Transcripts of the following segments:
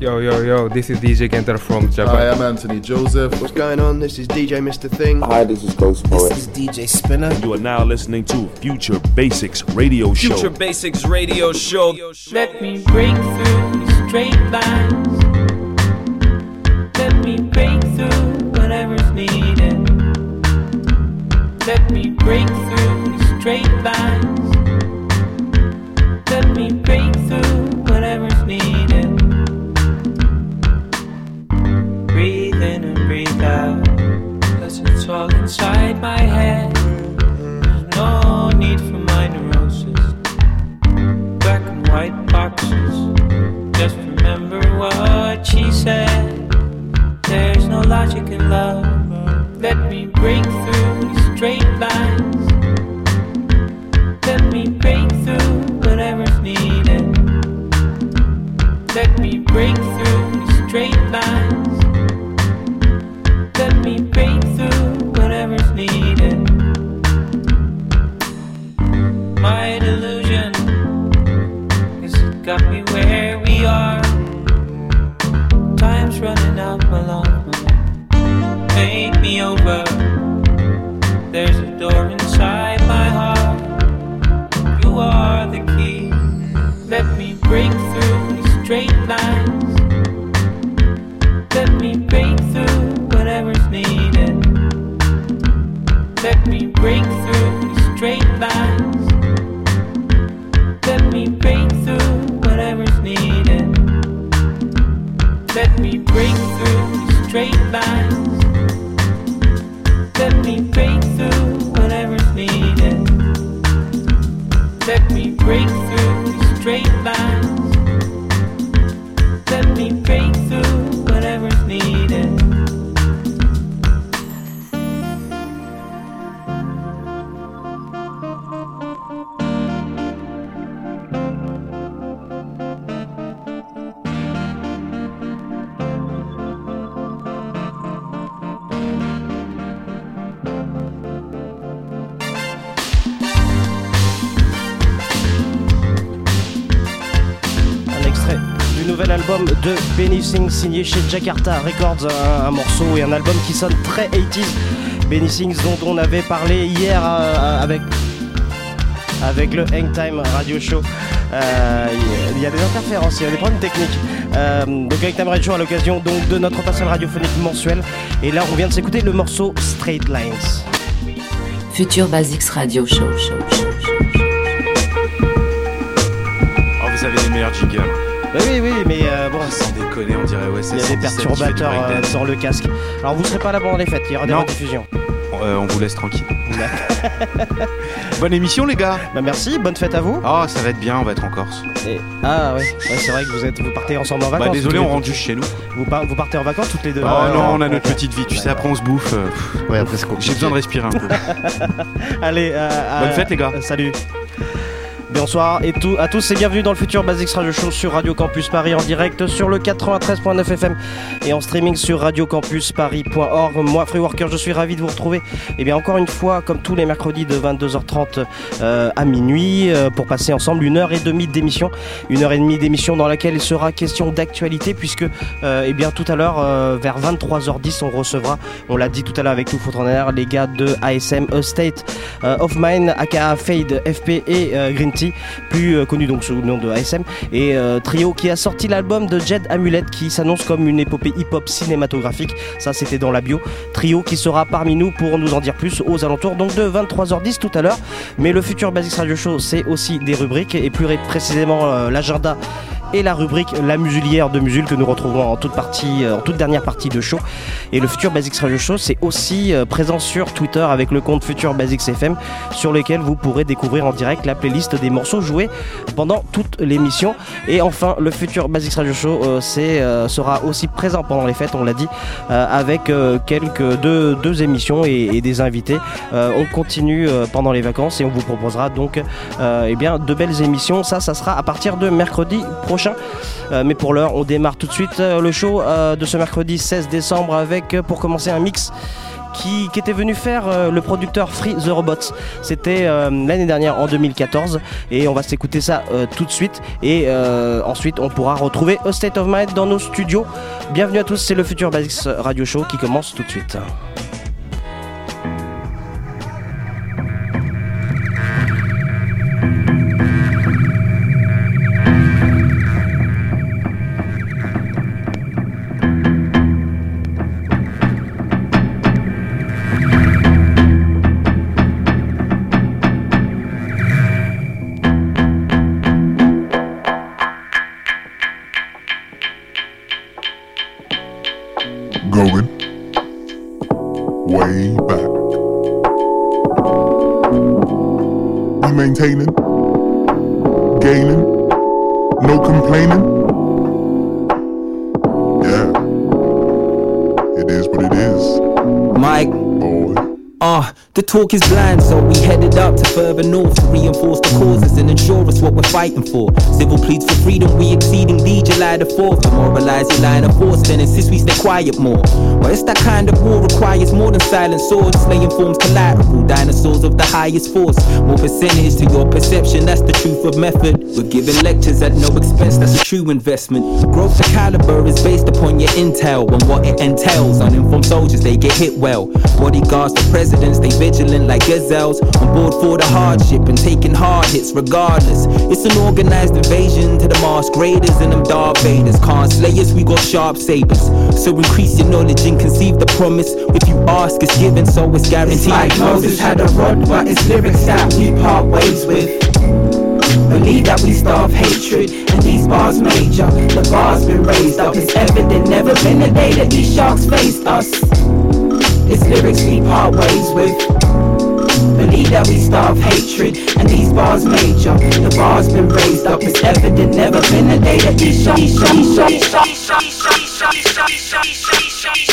Yo, yo, yo, this is DJ Kenter from Japan. Hi, I'm Anthony Joseph. What's going on? This is DJ Mr. Thing. Hi, this is Ghost Poet. This is DJ Spinner. You are now listening to Future Basics Radio Show. Future Basics Radio Show. Let me break through straight lines. Let me break through whatever's needed. Let me break through straight lines. Let me break out. Cause it's all inside my head. No need for my neurosis. Black and white boxes. Just remember what she said. There's no logic in love. Let me break through these straight lines. Over. There's a door inside my heart. You are the key. Let me break through these straight lines. Let me break through whatever's needed. Let me break through these straight lines. Let me break through whatever's needed. Let me break through these straight lines. Nouvel album de Benny Sings signé chez Jakarta Records, un, un morceau et un album qui sonne très 80s. Benny Sings dont on avait parlé hier euh, avec avec le Hangtime Radio Show. Euh, Il y a des interférences, il y a des problèmes techniques. Euh, donc Hangtime Radio Show à l'occasion donc de notre passage radiophonique mensuel. Et là, on vient de s'écouter le morceau Straight Lines. Future Basics Radio Show. show, show, show. Oh, vous avez les meilleurs jingles. Bah oui, oui, mais euh, bon. Sans déconner, on dirait, ouais, c'est Il y a des 117 qui fait du perturbateurs euh, dans le casque. Alors vous serez pas là pendant les fêtes, il y aura des Non. rediffusions. Euh, on vous laisse tranquille. Bonne émission, les gars. Bah merci, bonne fête à vous. Oh, ça va être bien, on va être en Corse. Et- Ah ouais, ouais c'est vrai que vous êtes, vous partez ensemble en vacances. Bah, désolé, tous on rentre juste chez nous. Vous, par- vous partez en vacances toutes les deux. Oh Ah, non, on a notre petite vie, tu sais, après on se bouffe. euh, Ouais, après, c'est compliqué. J'ai besoin de respirer un peu. Allez, euh, Bonne euh, fête, les gars. euh, Salut. Bonsoir et à tous et bienvenue dans le futur Basics Radio Show sur Radio Campus Paris en direct sur le 93.9 FM et en streaming sur radiocampusparis.org. Moi, Free Worker, je suis ravi de vous retrouver. Et bien encore une fois, comme tous les mercredis de 22h30 euh, à minuit, euh, pour passer ensemble une heure et demie d'émission, une heure et demie d'émission dans laquelle il sera question d'actualité puisque, euh, eh bien tout à l'heure vers 23h10, on recevra, on l'a dit tout à l'heure avec nous Footrenner, les gars de ASM State of Mine, aka Fade, FP et Green Tea, plus euh, connu donc sous le nom de ASM, et euh, trio qui a sorti l'album de Jed Amulet qui s'annonce comme une épopée hip-hop cinématographique. Ça, c'était dans la bio. Trio qui sera parmi nous pour nous en dire plus aux alentours donc de 23h10 tout à l'heure. Mais le futur Basics Radio Show, c'est aussi des rubriques et plus ré- précisément euh, l'agenda et la rubrique La Musulière de Musul que nous retrouvons en toute, partie, euh, en toute dernière partie de show. Et le Futur Basics Radio Show, c'est aussi euh, présent sur Twitter avec le compte Futur Basics FM sur lequel vous pourrez découvrir en direct la playlist des morceaux joués pendant toute l'émission. Et enfin, le Futur Basics Radio Show euh, sera aussi présent pendant les fêtes, on l'a dit, avec quelques deux, deux émissions et, des invités. On continue pendant les vacances et on vous proposera donc eh bien, de belles émissions. Ça, ça sera à partir de mercredi prochain. Euh, mais pour l'heure, on démarre tout de suite euh, le show euh, de ce mercredi 16 décembre avec, pour commencer, un mix qui, était venu faire le producteur Free the Robots. C'était l'année dernière en 2014 et on va s'écouter ça tout de suite et ensuite on pourra retrouver A State of Mind dans nos studios. Bienvenue à tous, c'est le Futur Basics Radio Show qui commence tout de suite. The talk is blind, so we headed up to further north to reinforce the causes and ensure us what we're fighting for. Civil pleads for freedom, we exceeding the July the 4th. Demoralize your line of force, then insist we stay quiet more. But it's that kind of war requires more than silent swords. Slaying forms collateral, dinosaurs of the highest force. More percentage to your perception, that's the truth of method. We're giving lectures at no expense, that's a true investment. Growth the caliber is based upon your intel and what it entails. Uninformed soldiers, they get hit well. Bodyguards for presidents, they vigilant like gazelles. On board for the hardship and taking hard hits regardless. It's an organized invasion to the Mars graders and them Darth Vaders. Can't slay us, we got sharp sabers. So increase your knowledge and conceive the promise. If you ask, it's given, so it's guaranteed. It's like Moses had a rod, but it's lyrics that we part ways with. Believe that we starve hatred, and these bars major. The bar's been raised up, it's evident, never been a day that these sharks faced us. It's lyrics we part ways with. Believe that we starve hatred, and these bars major. The bar's been raised up, it's evident, never been a day that these sharks, these sharks, these sharks, these sharks, these sharks, these sharks,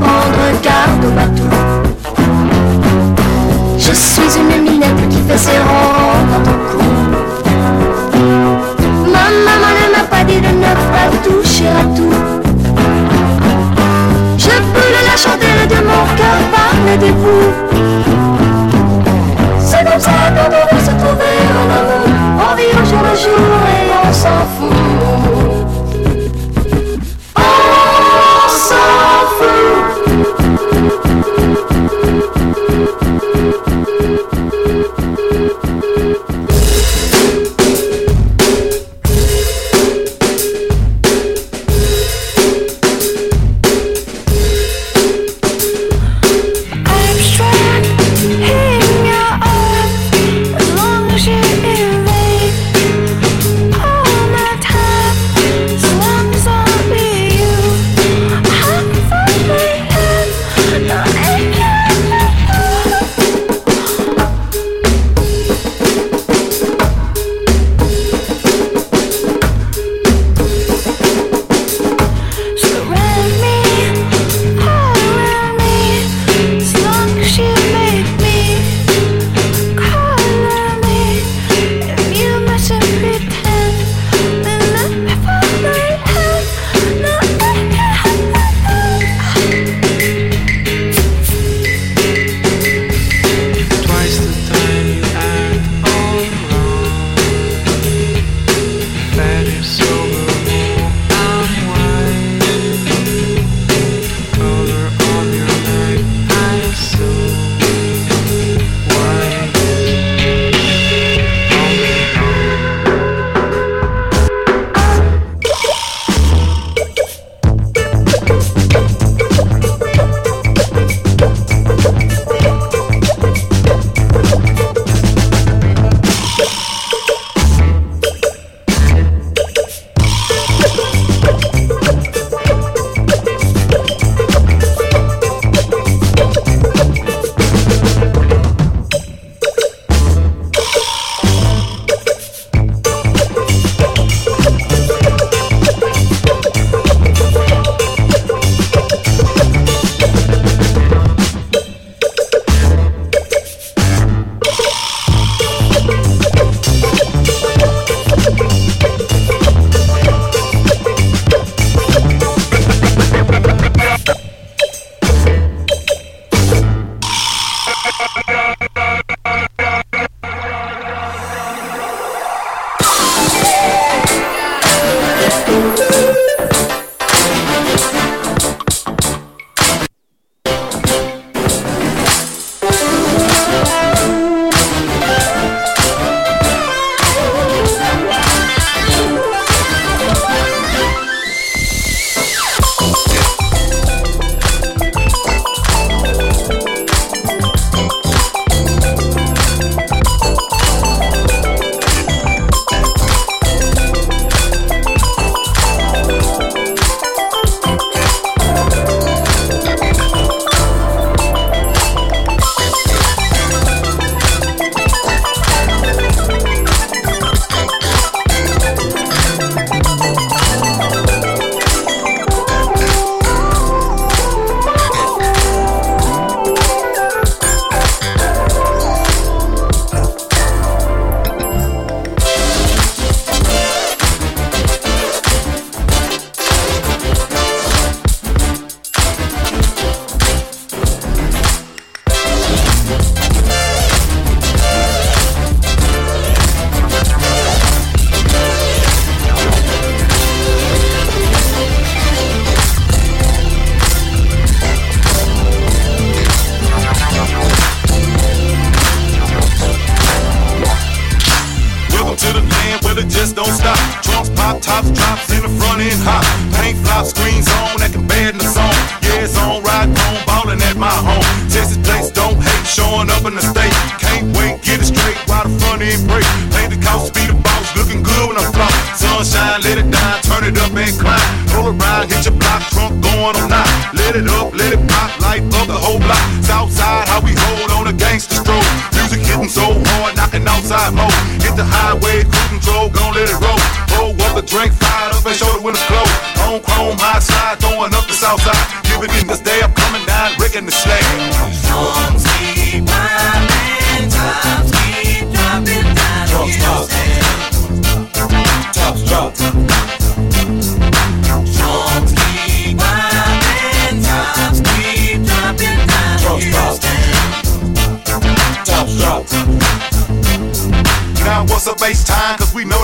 prendre garde. Je suis une minette qui fait ses rangs dans ton cou. Ma maman ne m'a pas dit de ne pas toucher à tout. Je brûle la chanter de mon cœur par le dégoût.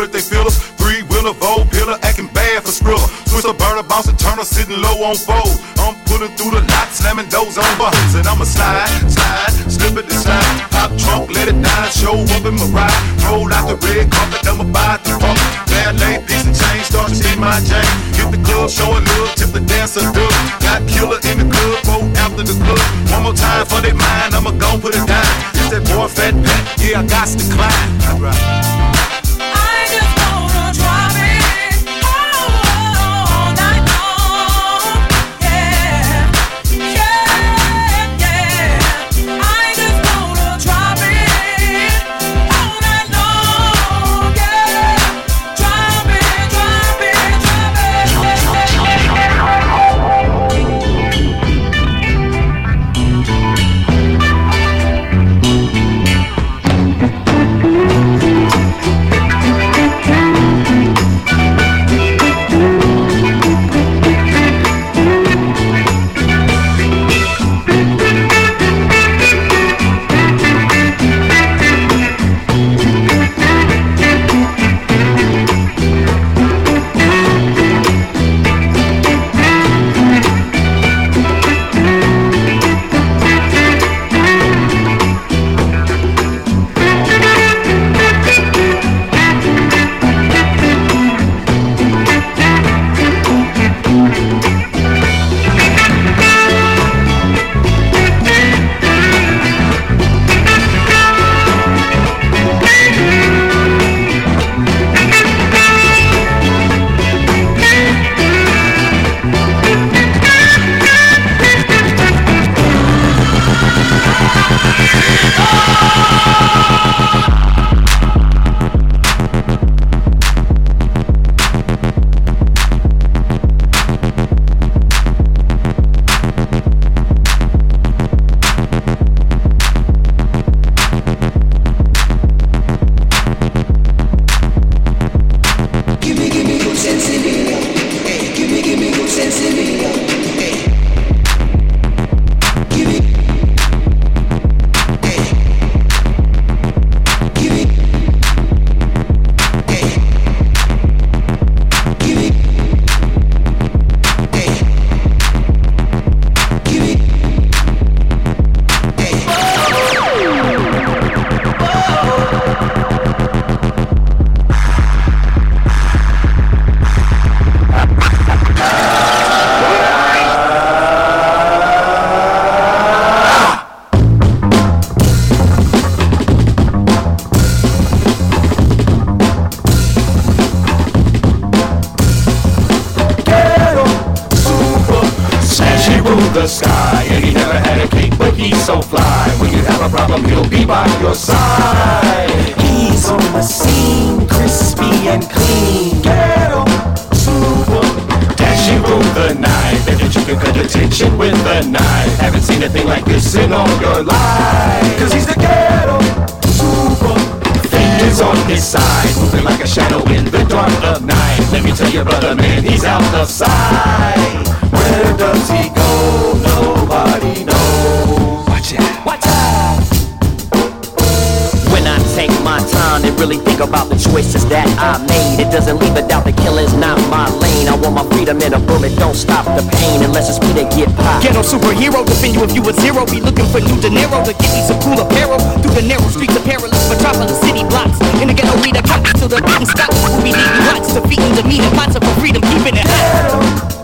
That they feel us. Three wheeler, vote pillar, acting bad for Skrilla. a burner, bounce, and turner, sitting low on fold. I'm pulling through the lot, slamming doors on buttons. And I'ma slide, slide, slip it slide. Pop trunk, let it down, show up in my ride. Roll out the red carpet, I'ma buy the pump. Valet, piece and change, start to be my chain. Hit the club, show a look, tip the dancer good. Got killer in the club, roll after the club. One more time for their mind, I'ma gon' put it down. That boy fat pat, yeah, I got to climb. It doesn't leave a doubt The killing's not my lane. I want my freedom and a bullet, don't stop the pain unless it's me to get popped. Ghetto superhero, defend you if you a zero. Be looking for new dinero to get me some cool apparel. Through the narrow streets of perilous metropolis city blocks. In the ghetto, we the cops till the beating stops. We leading lots, defeating demeanor, lots of freedom, keeping it hot.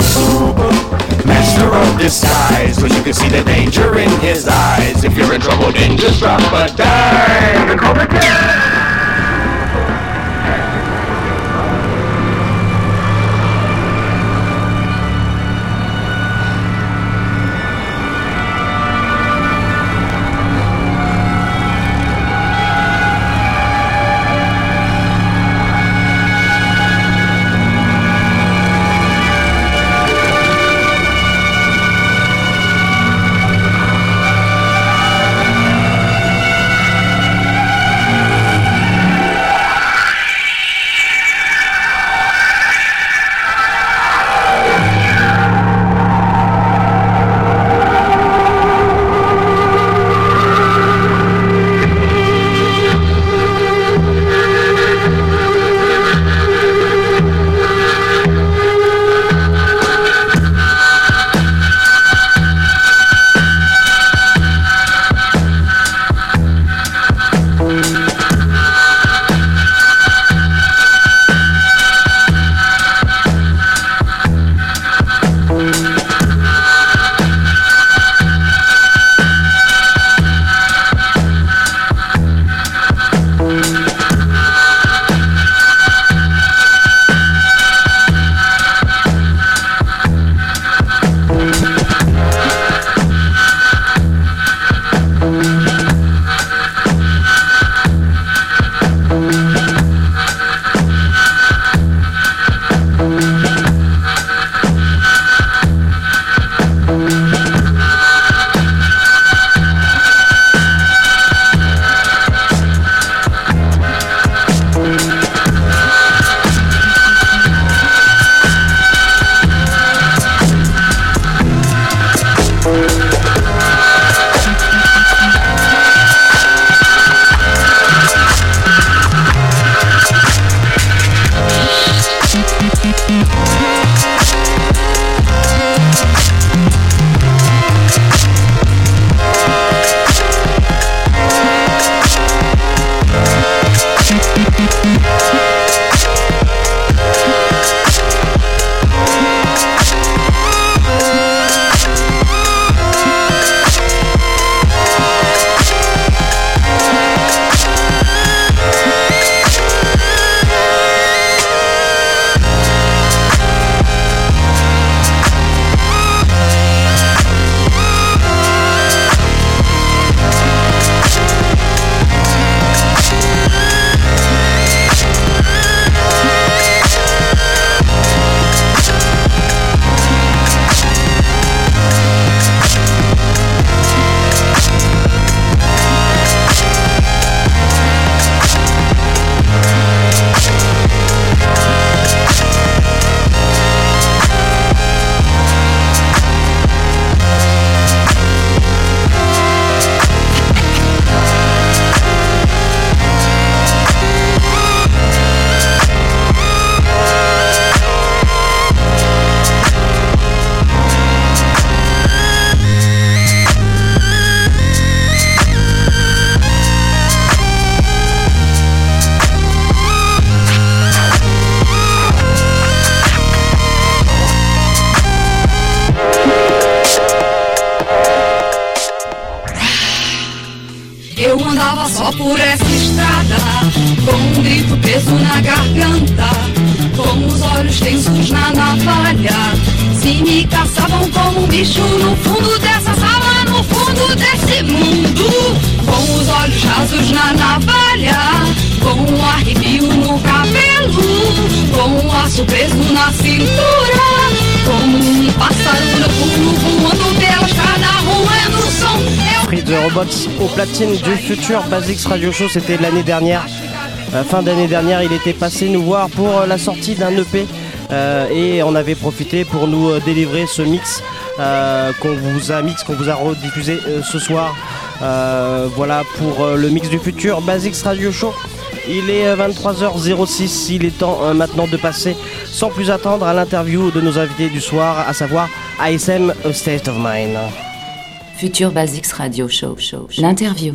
Master of disguise, cause you can see the danger in his eyes. If you're in trouble, then just drop a dime futur Basics Radio Show, c'était l'année dernière. Euh, fin d'année dernière, il était passé nous voir pour euh, la sortie d'un EP euh, et on avait profité pour nous délivrer ce mix qu'on vous a mix, qu'on vous a rediffusé ce soir. Voilà pour le mix du futur Basics Radio Show. Il est euh, 23h06, il est temps maintenant de passer sans plus attendre à l'interview de nos invités du soir, à savoir ASM A State of Mind. Future Basics Radio Show. show, show. L'interview.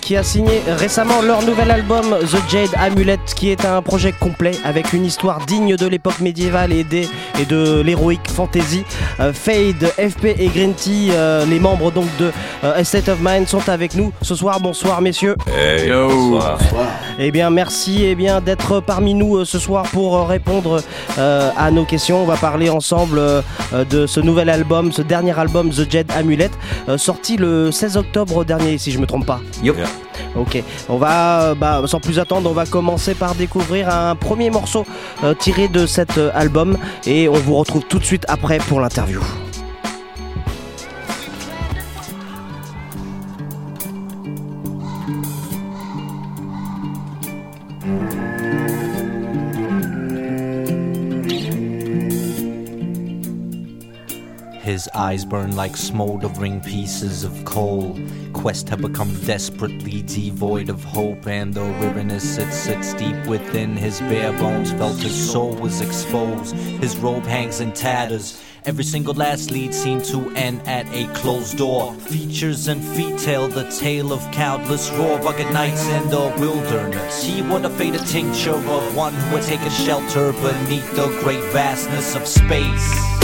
Qui a signé récemment leur nouvel album The Jade Amulet qui est un projet complet avec une histoire digne de l'époque médiévale et, des, et de l'héroïque fantasy. Euh, Fade, FP et Green Tea, euh, les membres donc de euh, A State of Mind sont avec nous ce soir. Bonsoir messieurs. Hey, bonsoir. Eh bien, merci eh bien, d'être parmi nous euh, ce soir pour répondre euh, à nos questions. On va parler ensemble de ce nouvel album, ce dernier album The Jed Amulet, euh, sorti le 16 octobre dernier, si je me trompe pas. Ok, on va, euh, bah, sans plus attendre, on va commencer par découvrir un premier morceau euh, tiré de cet euh, album. Et on vous retrouve tout de suite après pour l'interview. His eyes burn like smoldering pieces of coal. Quest had become desperately devoid of hope, and the weariness that sits deep within his bare bones felt his soul was exposed. His robe hangs in tatters. Every single last lead seemed to end at a closed door. Features and feet tell the tale of countless raw, rugged nights in the wilderness. He wore the faded tincture of one who had taken shelter beneath the great vastness of space.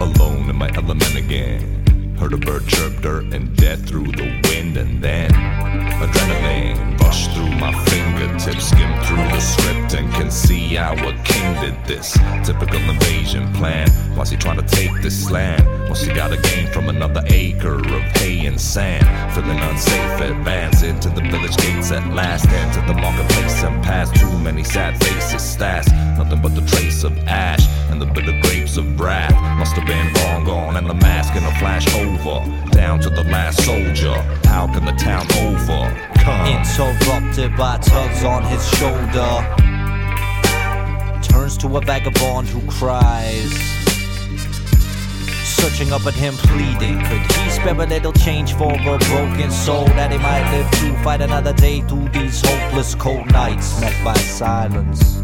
Alone in my element again. Heard a bird chirp dirt and death through the wind, and then adrenaline rushed through my fingertips, skim through the script, and can see how a king did this. Typical invasion plan. Why's he trying to take this land? What's he got to gain from another acre of hay and sand? Feeling unsafe, advance into the village gates at last, into the marketplace and past too many sad faces stashed. Nothing but the trace of ash and the bitter grapes of wrath. Must have been long gone, and the mask in a flash over. Down to the last soldier. How can the town overcome? Interrupted by tugs on his shoulder. Turns to a vagabond who cries. Searching up at him, pleading. Could he spare a little change for a broken soul that he might live to fight another day through these hopeless cold nights met by silence?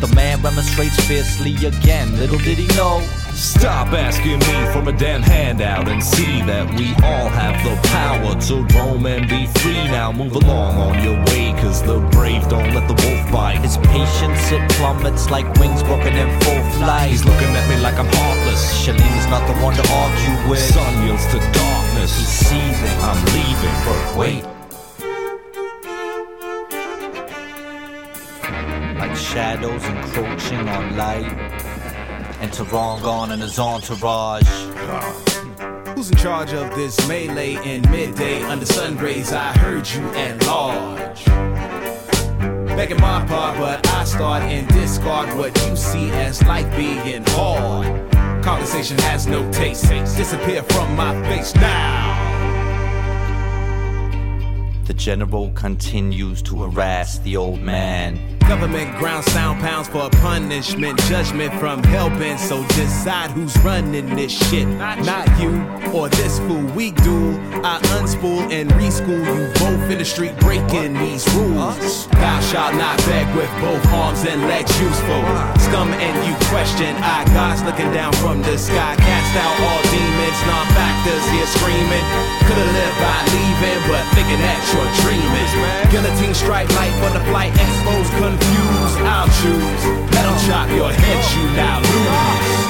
The man remonstrates fiercely again. Little did he know. Stop asking me for a damn handout and see that we all have the power to roam and be free. Now move along on your way, cause the brave don't let the wolf bite. His patience it plummets like wings broken in full flight. He's looking at me like I'm heartless. Shalim is not the one to argue with. Sun yields to darkness. He's seething. I'm leaving, but Wait. Like shadows encroaching on light. Enter Rongon and his entourage. Who's in charge of this melee in midday under sun rays? I heard you at large. Begging my part, but I start and discard what you see as life being hard. Conversation has no taste. Disappear from my face now. The general continues to harass the old man. Government ground sound pounds for a punishment, judgment from hellbent. So decide who's running this shit. Not you or this fool. We do. I unspool and reschool you both in the street breaking these rules. Thou shalt not beg with both arms and legs useful. Scum and you question. I God's looking down from the sky. Cast out all demons, non-factors here screaming. Could've lived by leaving, but thinking that you're dreaming. Guillotine strike light for the flight, exposed, confused. I'll choose. 'em chop your head, you now lose.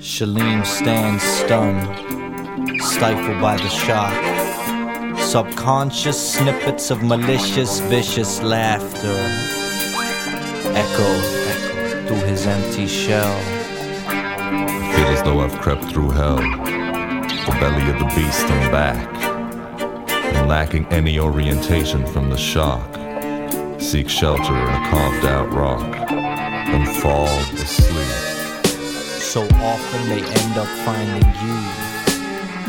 Shalim stands stunned, stifled by the shock. Subconscious snippets of malicious, vicious laughter echo, echo through his empty shell. I feel as though I've crept through hell, the belly of the beast and back, and lacking any orientation from the shock. Seek shelter in a carved out rock, and fall asleep. So often they end up finding you.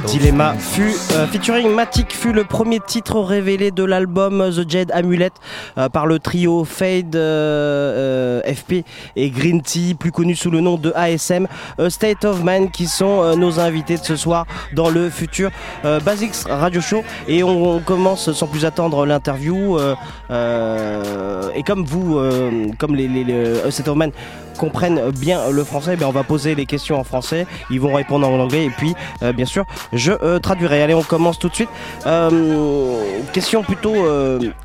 Dilemma fut, euh, featuring Matic fut le premier titre révélé de l'album The Jade Amulet euh, par le trio Fade, euh, FP et Green Tea, plus connu sous le nom de ASM, State of Man, qui sont nos invités de ce soir dans le futur Basics Radio Show. Et on, commence sans plus attendre l'interview. et comme vous, comme les, State of Man, comprennent bien le français, ben, on va poser les questions en français, ils vont répondre en anglais et puis euh, bien sûr je euh, traduirai. Allez, on commence tout de suite. Euh, question plutôt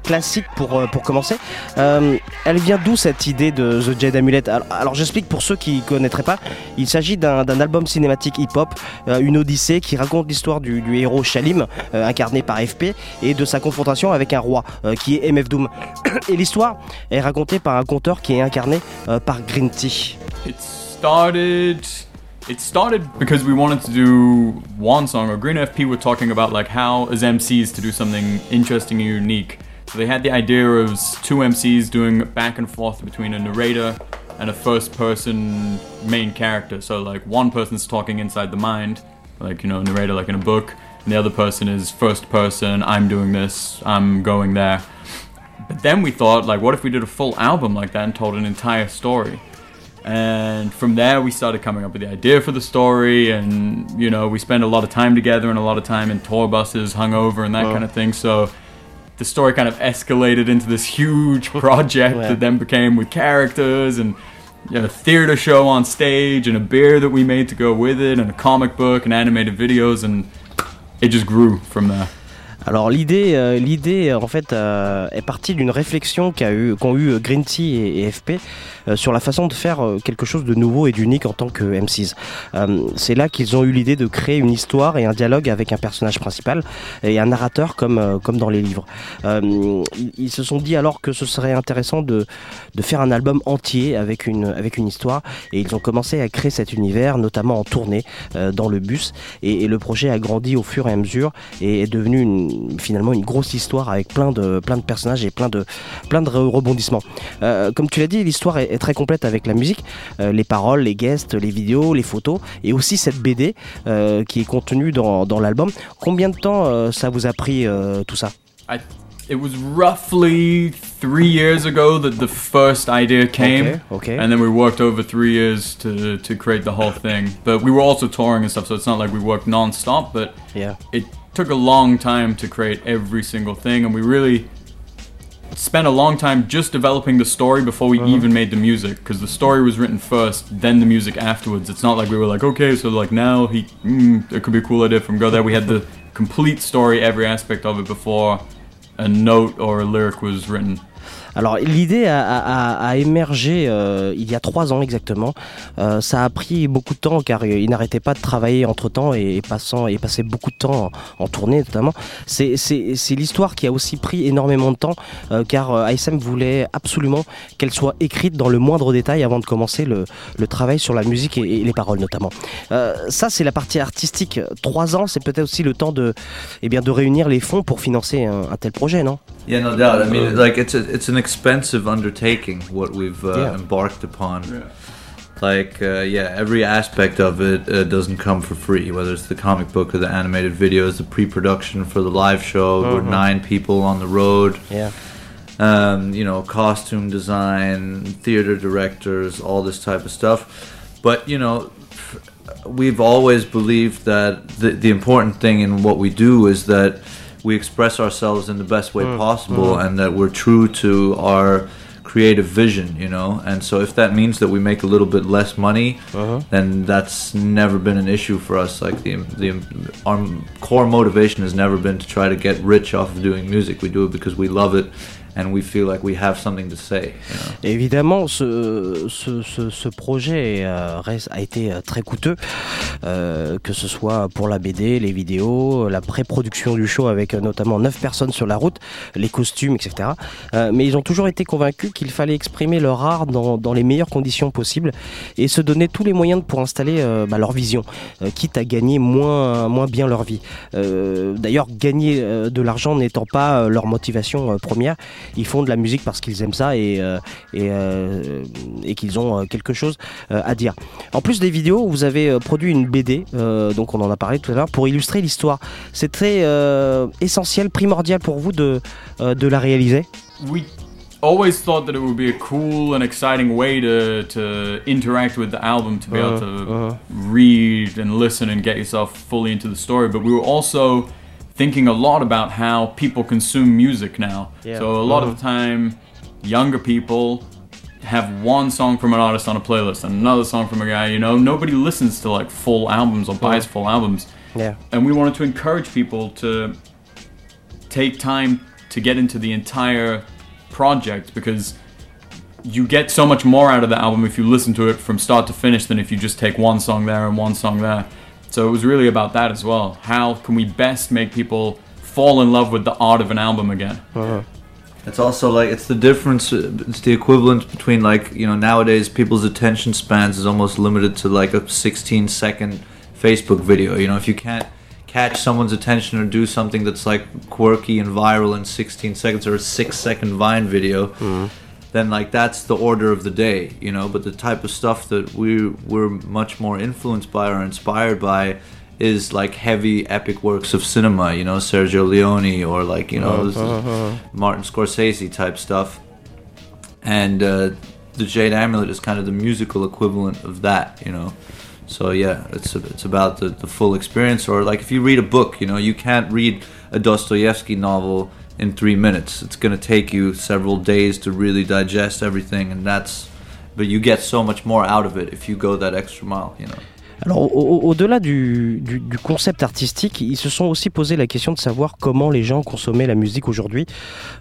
classique pour, pour commencer. Elle vient d'où cette idée de The Jade Amulet Alors, j'explique pour ceux qui ne connaîtraient pas, il s'agit d'un album cinématique hip-hop, une odyssée qui raconte l'histoire du, du héros Shalim, incarné par FP, et de sa confrontation avec un roi qui est MF Doom. Et l'histoire est racontée par un conteur qui est incarné par Green It started. It started because we wanted to do one song, or Green FP were talking about like how as MCs to do something interesting and unique. So they had the idea of two MCs doing back and forth between a narrator and a first person main character. So like one person's talking inside the mind, like you know, narrator like in a book, and the other person is first person, I'm doing this, I'm going there. But then we thought, like, what if we did a full album like that and told an entire story? And from there, we started coming up with the idea for the story, and you know, we spent a lot of time together and a lot of time in tour buses, hungover, and that Wow. kind of thing. So the story kind of escalated into this huge project Yeah. that then became with characters and you know, a theater show on stage and a beer that we made to go with it, and a comic book and animated videos, and it just grew from there. Alors l'idée, euh, l'idée en fait euh, est partie d'une réflexion qu'a eu, qu'ont eu Green Tea et, et FP sur la façon de faire euh, quelque chose de nouveau et d'unique en tant que MCs. Euh, c'est là qu'ils ont eu l'idée de créer une histoire et un dialogue avec un personnage principal et un narrateur comme euh, comme dans les livres. Euh, ils, se sont dit alors que ce serait intéressant de de faire un album entier avec une avec une histoire et ils ont commencé à créer cet univers notamment en tournée euh, dans le bus et, le projet a grandi au fur et à mesure et est devenu finalement une grosse histoire avec plein de plein de personnages et plein de plein de re- rebondissements. Euh, comme tu l'as dit, l'histoire est très complète avec la musique, euh, les paroles, les guests, les vidéos, les photos et aussi cette BD euh, qui est contenue dans, dans l'album. Combien de temps euh, ça vous a pris tout ça? I, it was roughly three years ago that the first idea came. Okay, okay. And then we worked over three years to, to create the whole thing. But we were also touring and stuff, so it's not like we worked non-stop, but Yeah. it took a long time to create every single thing, and we really spent a long time just developing the story before we even made the music because the story was written first then the music afterwards. It's not like we were like okay so like now he mm, it could be a cool idea from go there. We had the complete story every aspect of it before a note or a lyric was written Alors l'idée a, a- a- émergé euh, il y a trois ans exactement. Euh, ça a pris beaucoup de temps car il n'arrêtait pas de travailler entre temps et, et passant et beaucoup de temps en, tournée notamment. C'est, l'histoire qui a aussi pris énormément de temps euh, car euh, ASM voulait absolument qu'elle soit écrite dans le moindre détail avant de commencer le, le travail sur la musique et, et les paroles notamment. Euh, ça c'est la partie artistique. Trois ans c'est peut-être aussi le temps de, eh bien, de réunir les fonds pour financer un, un tel projet, non? Yeah, no doubt. I mean, like it's a, it's an expensive undertaking what we've uh, Yeah. embarked upon. Like, uh, yeah, every aspect of it uh, doesn't come for free. Whether it's the comic book or the animated videos, the pre-production for the live show. We're Mhm. nine people on the road. Yeah. Um, you know, costume design, theater directors, all this type of stuff. But you know, we've always believed that the, the important thing in what we do is that we express ourselves in the best way Mm, possible mhm. and that we're true to our creative vision you know? And so if that means that we make a little bit less money then that's never been an issue for us. Like the, the our core motivation has never been to try to get rich off of doing music. We do it because we love it and we feel like we have something to say you Évidemment, ce, ce, ce, projet euh, a été euh, très coûteux, euh, que ce soit pour la BD, les vidéos, la pré-production du show avec notamment 9 personnes sur la route, les costumes, etc. Mais ils ont toujours été convaincus qu'il fallait exprimer leur art dans, dans les meilleures conditions possibles et se donner tous les moyens pour installer bah, leur vision, quitte à gagner moins, moins bien leur vie. D'ailleurs, gagner de l'argent n'étant pas leur motivation première, ils font de la musique parce qu'ils aiment ça et, euh, et, euh, et qu'ils ont euh, quelque chose à dire. En plus des vidéos, vous avez produit une BD, donc on en a parlé tout à l'heure, pour illustrer l'histoire. C'est très euh, essentiel, primordial pour vous de, de la réaliser? We always thought that it would be a cool and exciting way to to interact with the album to be able Uh-huh, to uh-huh. read and listen and get yourself fully into the story but we were also thinking a lot about how people consume music now Yeah. so a lot Uh-huh. of the time younger people have one song from an artist on a playlist and another song from a guy. You know, nobody listens to like full albums or buys full albums. Yeah. And we wanted to encourage people to take time to get into the entire project because you get so much more out of the album if you listen to it from start to finish than if you just take one song there and one song there. So it was really about that as well. How can we best make people fall in love with the art of an album again? It's also like it's the difference. uh, It's the equivalent between like you know nowadays people's attention spans is almost limited to like a 16 second Facebook video. You know if you can't catch someone's attention or do something that's like quirky and viral in 16 seconds or a six second Vine video, then like that's the order of the day. You know, but the type of stuff that we we're much more influenced by or inspired by is like heavy epic works of cinema. You know, Sergio Leone or like you know. Uh-huh. Martin Scorsese type stuff. And uh, the Jade Amulet is kind of the musical equivalent of that, you know. So yeah, it's it's about the, the full experience. Or like if you read a book, you know, you can't read a Dostoevsky novel in three minutes. It's gonna take you several days to really digest everything, and that's. But you get so much more out of it if you go that extra mile, you know. Alors, au- au- au-delà du, concept artistique, ils se sont aussi posé la question de savoir comment les gens consommaient la musique aujourd'hui,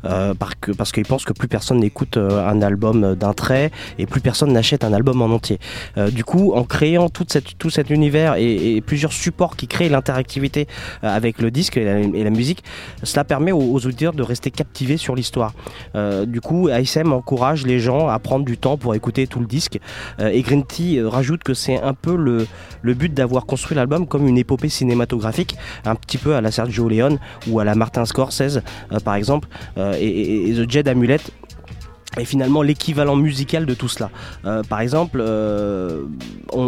euh, parce qu'ils pensent que plus personne n'écoute euh, un album d'un trait et plus personne n'achète un album en entier. Euh, du coup, en créant tout cet univers et, plusieurs supports qui créent l'interactivité avec le disque et la, musique, cela permet aux, auditeurs de rester captivés sur l'histoire. Du coup, ASM encourage les gens à prendre du temps pour écouter tout le disque. Et Green rajoute que c'est un peu le, le but d'avoir construit l'album comme une épopée cinématographique, un petit peu à la Sergio Leone ou à la Martin Scorsese euh, par exemple. Euh, et, The Jed Amulet est finalement l'équivalent musical de tout cela. Euh, par exemple, euh, on,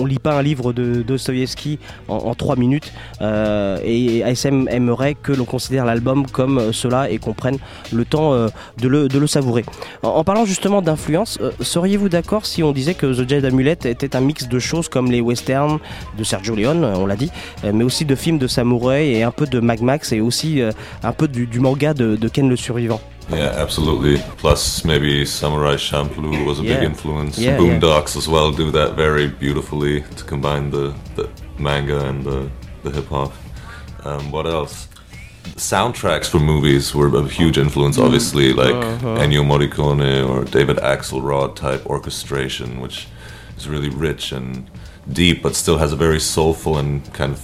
on lit pas un livre de Dostoevsky en, trois minutes euh, et ASM aimerait que l'on considère l'album comme cela et qu'on prenne le temps de, le, savourer. En, parlant justement d'influence, seriez-vous d'accord si on disait que The Jade Amulet était un mix de choses comme les westerns de Sergio Leone, on l'a dit, mais aussi de films de samouraï et un peu de Mad Max et aussi un peu du, manga de Ken le Survivant? Yeah, absolutely. Plus, maybe Samurai Champloo was a Yeah. big influence. Yeah, Boondocks as well do that very beautifully to combine the, the manga and the, the hip hop. Um, what else? Soundtracks for movies were a huge influence, Mm. obviously, like Uh-huh. Ennio Morricone or David Axelrod type orchestration, which is really rich and deep, but still has a very soulful and kind of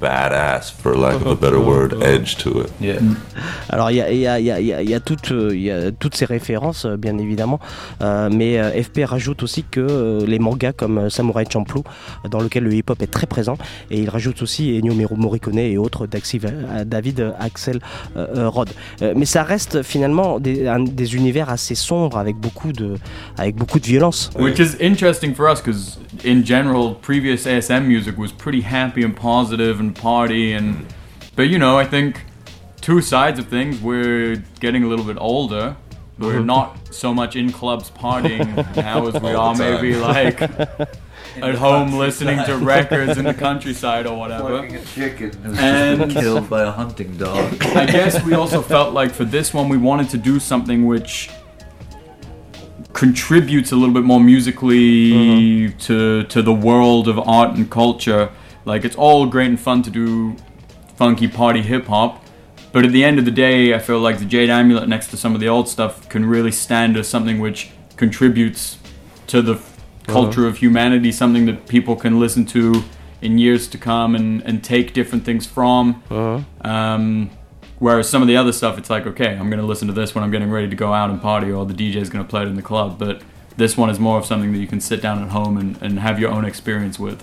badass, for lack of a better word, edge to it. Yeah. Alors il y a, y a- y a- y a- il y a toutes, euh, y a toutes ces références euh, bien évidemment, Euh, mais euh, FP rajoute aussi que euh, les mangas comme euh, Samurai Champloo, dans lequel le hip-hop est très présent, et il rajoute aussi Ennio Morricone et autres d'Axi- David Axel Rod. Euh, mais ça reste finalement des, un- des univers assez sombres avec beaucoup de, avec beaucoup de violence. Which is interesting for us because, in general, previous ASM music was pretty happy and positive and party. And but you know, I think two sides of things. We're getting a little bit older. We're Mhm. not so much in clubs partying now as we All are maybe like at home listening to records in the countryside or whatever. Fucking a chicken who's And been killed by a hunting dog. I guess we also felt like for this one we wanted to do something which contributes a little bit more musically to to the world of art and culture. Like it's all great and fun to do funky party hip hop, but at the end of the day, I feel like the Jade Amulet next to some of the old stuff can really stand as something which contributes to the culture of humanity, something that people can listen to in years to come and, and take different things from. Um, whereas some of the other stuff, it's like, okay, I'm going to listen to this when I'm getting ready to go out and party, or the DJ's going to play it in the club. But this one is more of something that you can sit down at home and, and have your own experience with.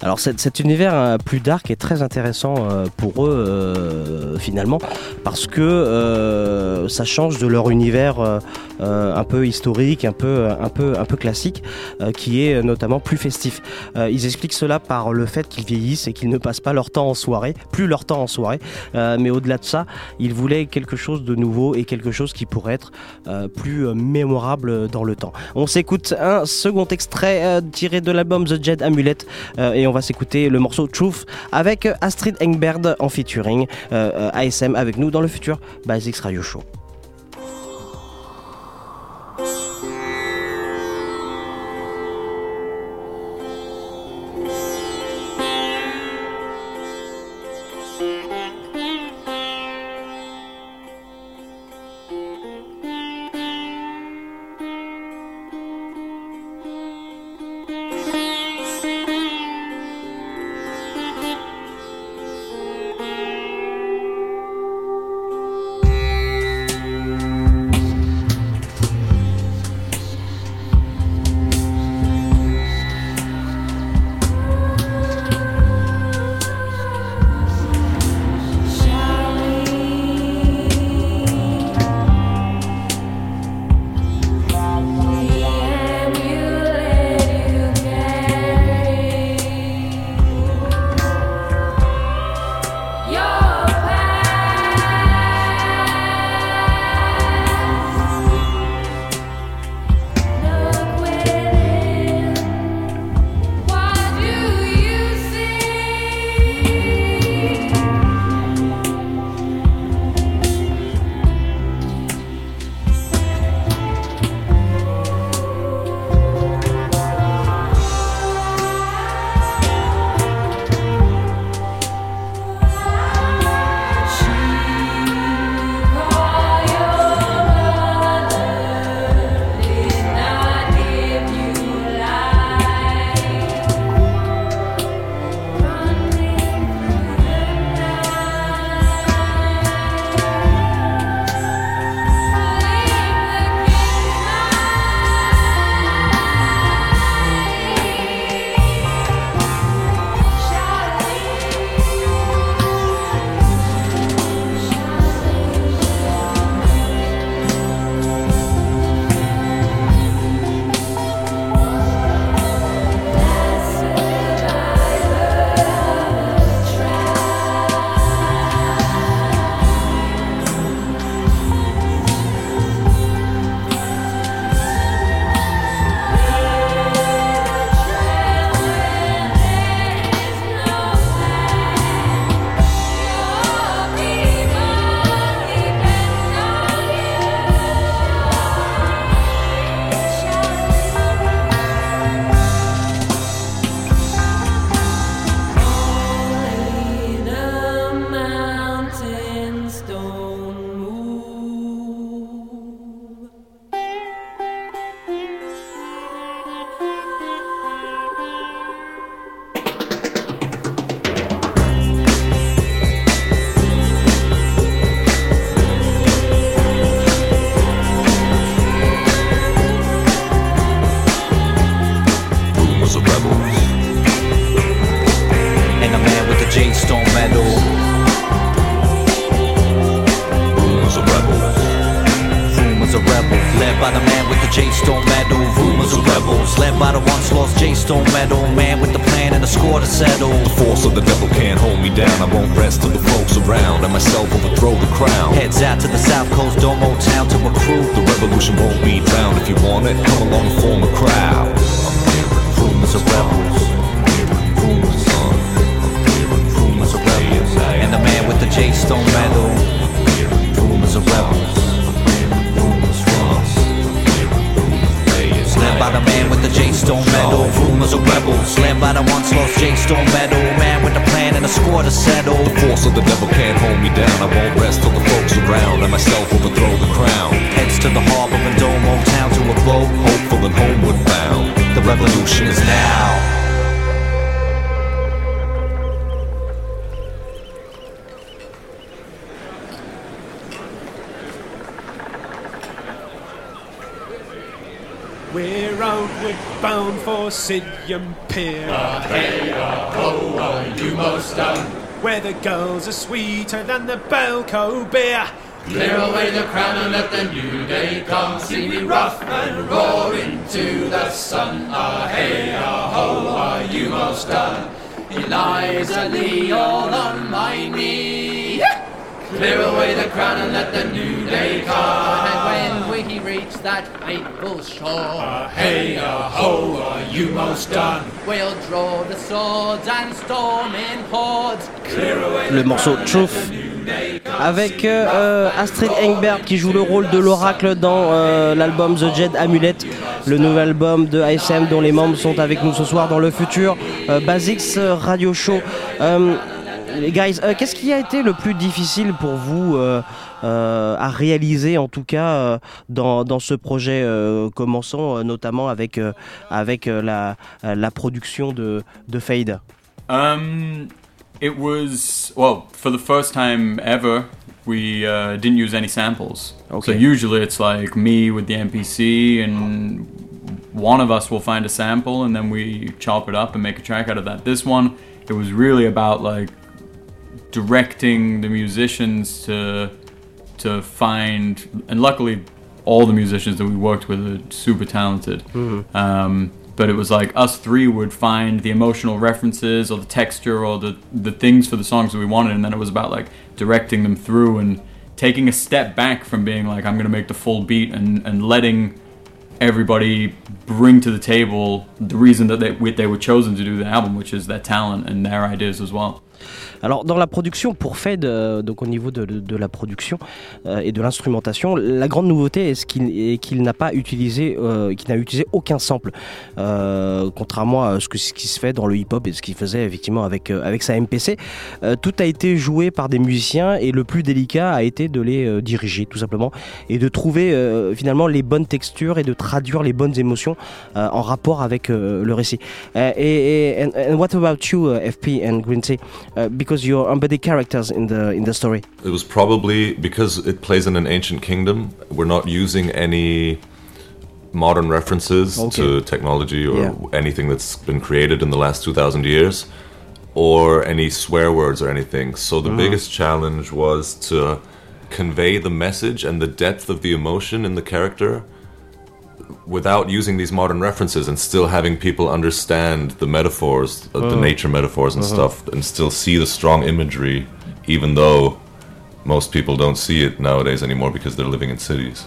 Alors cet, univers euh, plus dark est très intéressant euh, pour eux euh, finalement parce que ça change de leur univers un peu historique, un peu, un peu, un peu classique, qui est notamment plus festif. Ils expliquent cela par le fait qu'ils vieillissent et qu'ils ne passent pas leur temps en soirée, plus leur temps en soirée, mais au-delà de ça, ils voulaient quelque chose de nouveau et quelque chose qui pourrait être plus mémorable dans le temps. S'écoute un second extrait euh, tiré de l'album The Jed Amulet euh, et on va s'écouter le morceau Truth avec Astrid Engberg en featuring euh, ASM avec nous dans le futur Basics Radio Show. We're outward bound for Sidium Pier. Ah, hey, ah, ho, are you most done? Where the girls are sweeter than the Belco beer. Clear away the crown and let the new day come. See me rough and roar into the sun. Ah, hey, ah, ho, are you most done? Eliza Lee, all on my knee. Clear away the crown and let the new day come. And when we reach that fateful shore, Ah, hey, ah, ho, are you most done? we'll draw the swords and storm in hordes. Clear away Le morceau Truth avec euh, euh, Astrid Engberg qui joue le rôle de l'oracle dans euh, l'album The Jed Amulet, le nouvel album de ASM dont les membres sont avec nous ce soir dans le futur euh, Basics Radio Show. Les guys, euh, qu'est-ce qui a été le plus difficile pour vous euh, euh, à réaliser en tout cas euh, dans, dans ce projet euh, Commençons euh, notamment avec, avec la, la production de, de Fade? Um, it was well for the first time ever. We uh, didn't use any samples. So Okay. usually it's like me with the MPC, and one of us will find a sample, and then we chop it up and make a track out of that. This one, it was really about like directing the musicians to to find, and luckily, all the musicians that we worked with are super talented. Mhm. Um, but it was like us three would find the emotional references or the texture or the the things for the songs that we wanted, and then it was about like directing them through and taking a step back from being like I'm gonna make the full beat and and letting everybody bring to the table the reason that they they were chosen to do the album, which is their talent and their ideas as well. Alors dans la production pour Fed, euh, donc au niveau de, la production euh, et de l'instrumentation, la grande nouveauté est qu'il n'a pas utilisé, euh, qu'il n'a utilisé aucun sample, contrairement à ce, que, ce qui se fait dans le hip-hop et ce qu'il faisait effectivement avec avec sa MPC. Tout a été joué par des musiciens et le plus délicat a été de les diriger tout simplement et de trouver finalement les bonnes textures et de traduire les bonnes émotions en rapport avec le récit. Et, et- and, and what about you, FP and Green Tea? Because you're embodied characters in the in the story. It was probably because it plays in an ancient kingdom. We're not using any modern references Okay. to technology or Yeah. anything that's been created in the last 2000 years or any swear words or anything. So the Mhm. biggest challenge was to convey the message and the depth of the emotion in the character without using these modern references and still having people understand the metaphors, uh, the Mhm. nature metaphors and Mhm. stuff, and still see the strong imagery, even though most people don't see it nowadays anymore because they're living in cities.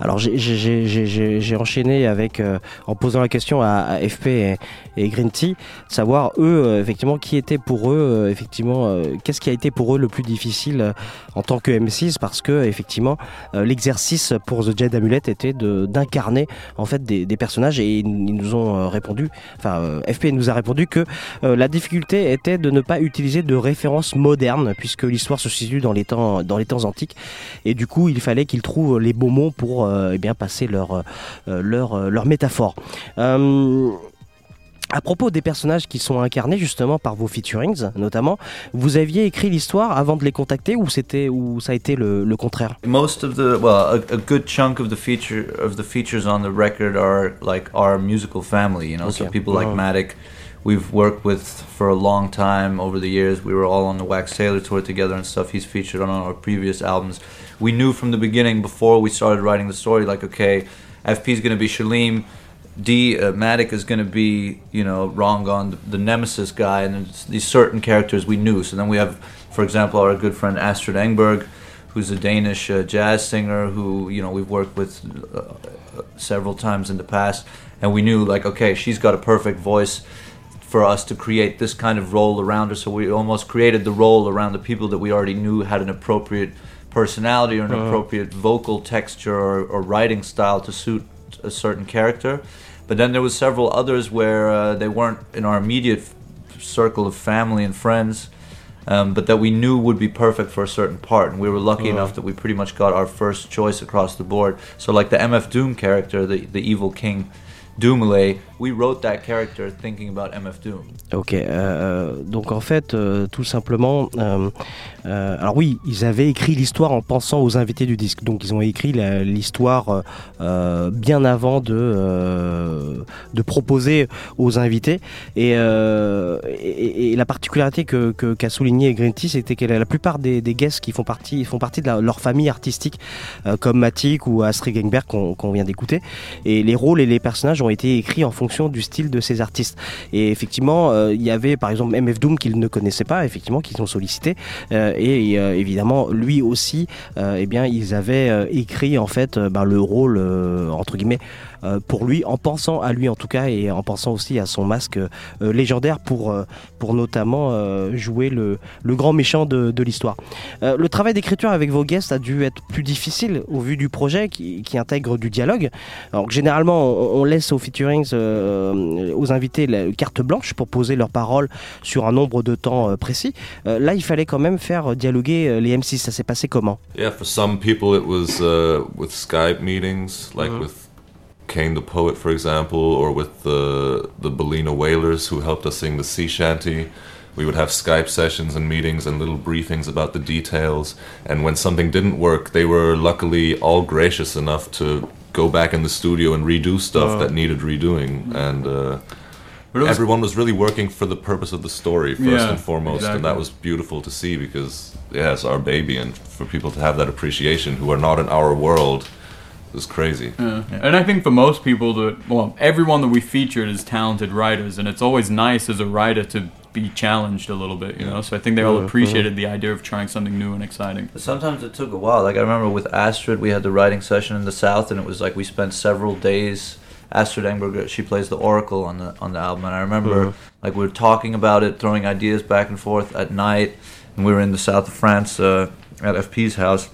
Alors j'ai- enchaîné avec euh, en posant la question à, à FP et, et Green Tea, savoir eux euh, effectivement qui était pour eux euh, effectivement euh, qu'est-ce qui a été pour eux le plus difficile euh, en tant que M6 parce que effectivement l'exercice pour The Jed Amulet était d'incarner en fait des, des personnages et ils, nous ont répondu, enfin FP nous a répondu que la difficulté était de ne pas utiliser de références modernes puisque l'histoire se situe dans les temps dans les temps antiques. Et du coup il fallait qu'ils trouvent les bons mots pour euh, eh bien passer leur euh, leur euh, leur métaphore. Euh, à propos des personnages qui sont incarnés justement par vos featurings, notamment, vous aviez écrit l'histoire avant de les contacter ou c'était ou ça a été le, le contraire? Most of the well, a, a good chunk of the feature of the features on the record are like our musical family. You know, so Okay. people like Mhm. Matic, we've worked with for a long time over the years. We were all on the Wax Taylor tour together and stuff. He's featured on our previous albums. We knew from the beginning, before we started writing the story, like okay, FP is going to be Shalim. D uh, Matic is going to be you know Rongon, the, the nemesis guy, and these certain characters we knew. So then we have, for example, our good friend Astrid Engberg, who's a Danish uh, jazz singer who you know we've worked with uh, several times in the past, and we knew like okay, she's got a perfect voice for us to create this kind of role around her. So we almost created the role around the people that we already knew had an appropriate personality or an Uh-huh. appropriate vocal texture or, or writing style to suit a certain character. But then there was several others where uh, they weren't in our immediate f- circle of family and friends, um, but that we knew would be perfect for a certain part. And we were lucky Uh-huh. enough that we pretty much got our first choice across the board. So like the MF Doom character, the the evil king. Doomlay, we wrote that character thinking about MF Doom. Ok, euh, donc en fait, euh, tout simplement, euh, euh, alors oui, ils avaient écrit l'histoire en pensant aux invités du disque. Donc ils ont écrit l'histoire euh, euh, bien avant de, euh, de proposer aux invités. Et, euh, et- et la particularité que que- qu'a souligné Green Tea, c'était que la plupart des, des guests qui font partie, font partie de la- leur famille artistique, euh, comme Matic ou Astrid Gengberg qu'on qu'on vient d'écouter. Et les rôles et les personnages ont été écrits en fonction du style de ces artistes. Et effectivement, euh, il y avait par exemple MF Doom qu'ils ne connaissaient pas, effectivement, qu'ils ont sollicité. Euh, et euh, évidemment, lui aussi, eh bien, ils avaient écrit en fait ben, le rôle entre guillemets pour lui, en pensant à lui en tout cas, et en pensant aussi à son masque légendaire pour pour notamment jouer le, le grand méchant de, l'histoire. Le travail d'écriture avec vos guests a dû être plus difficile au vu du projet qui, intègre du dialogue. Alors généralement, on, on laisse aux featurings, euh, aux invités, la carte blanche pour poser leurs paroles sur un nombre de temps euh, précis. Euh, là, il fallait quand même faire dialoguer euh, les M6. Ça s'est passé comment? Yeah, for some people it was uh, with Skype meetings, like Mhm. with Kane the Poet, for example, or with the the Bellina Whalers who helped us sing the sea shanty. We would have Skype sessions and meetings and little briefings about the details. And when something didn't work, they were luckily all gracious enough to go back in the studio and redo stuff Oh. that needed redoing. And uh, was- everyone was really working for the purpose of the story first Yeah, and foremost, and that was beautiful to see because yeah, it's our baby, and for people to have that appreciation who are not in our world is crazy. Yeah. And I think for most people that well, everyone that we featured is talented writers, and it's always nice as a writer to be challenged a little bit, you know. So I think they all appreciated the idea of trying something new and exciting. Sometimes it took a while. Like I remember with Astrid, we had the writing session in the South, and it was like we spent several days. Astrid Engberg, she plays the Oracle on the on the album, and I remember Mhm. like we were talking about it, throwing ideas back and forth at night, and we were in the south of France uh, at FP's house.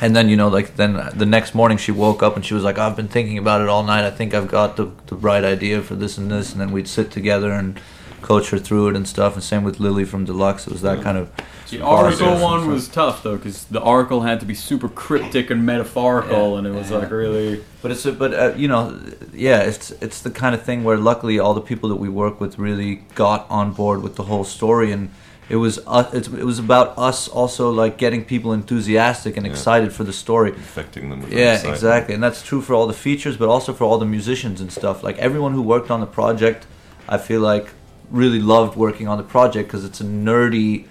And then you know, like then the next morning, she woke up and she was like, "I've been thinking about it all night. I think I've got the the right idea for this and this." And then we'd sit together and coach her through it and stuff. And same with Lily from Deluxe. It was that kind of The spark Oracle one was tough though, because the Oracle had to be super cryptic and metaphorical, and it was like really. But it's a, but uh, you know, yeah, it's it's the kind of thing where luckily all the people that we work with really got on board with the whole story, and it was uh, it's, it was about us also like getting people enthusiastic and Yeah. excited for the story, Infecting them with Yeah, excitement. exactly, and that's true for all the features, but also for all the musicians and stuff. Like everyone who worked on the project, I feel like really loved working on the project because it's a nerdy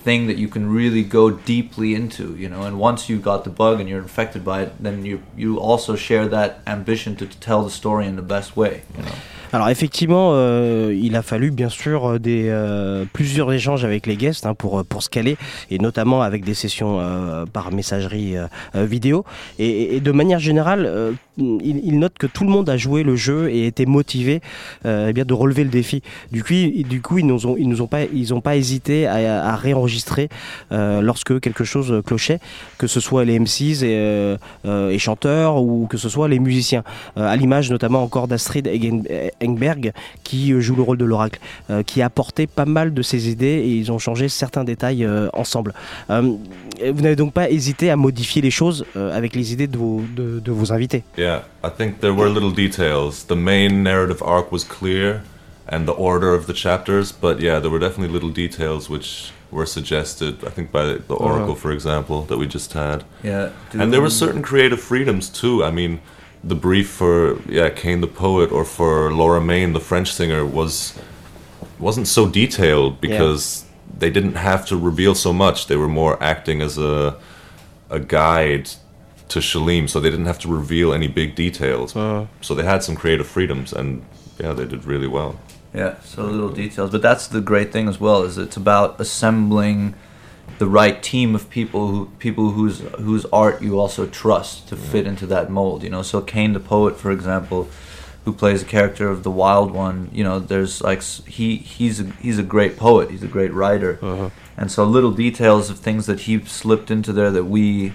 thing that you can really go deeply into, you know. And once you got the bug and you're infected by it, then you you also share that ambition to tell the story in the best way, you know. Alors effectivement, euh, il a fallu bien sûr euh, des euh, plusieurs échanges avec les guests hein, pour pour se caler et notamment avec des sessions euh, par messagerie euh, euh, vidéo et, et de manière générale, euh, il, il note que tout le monde a joué le jeu et était motivé euh, eh bien de relever le défi. Du coup, du coup ils nous ont ils nous ont pas ils ont pas hésité à, à réenregistrer euh, lorsque quelque chose clochait, que ce soit les MCs et, euh, euh, et chanteurs ou que ce soit les musiciens, Euh, à l'image notamment encore d'Astrid Engberg qui euh, joue le rôle de l'oracle, euh, qui a apporté pas mal de ses idées et ils ont changé certains détails euh, ensemble. Euh, vous n'avez donc pas hésité à modifier les choses euh, avec les idées de vos, de, de vos invités? Yeah, I think there were little details. The main narrative arc was clear and the order of the chapters, but yeah, there were definitely little details which were suggested, I think by the Oracle, Uh-huh. for example, that we just had. Yeah, And there were certain creative freedoms too. I mean, the brief for yeah, Kane the poet or for Laura Main, the French singer, was wasn't so detailed because they didn't have to reveal so much. They were more acting as a a guide to Shalim, so they didn't have to reveal any big details. Uh. So they had some creative freedoms, and yeah, they did really well. Yeah, so little details, but that's the great thing as well. Is it's about assembling the right team of people who people whose whose art you also trust to fit into that mold. You know, so Kane the poet, for example, who plays the character of the Wild One. You know, there's like he he's a, he's a great poet. He's a great writer, uh-huh. and so little details of things that he slipped into there that we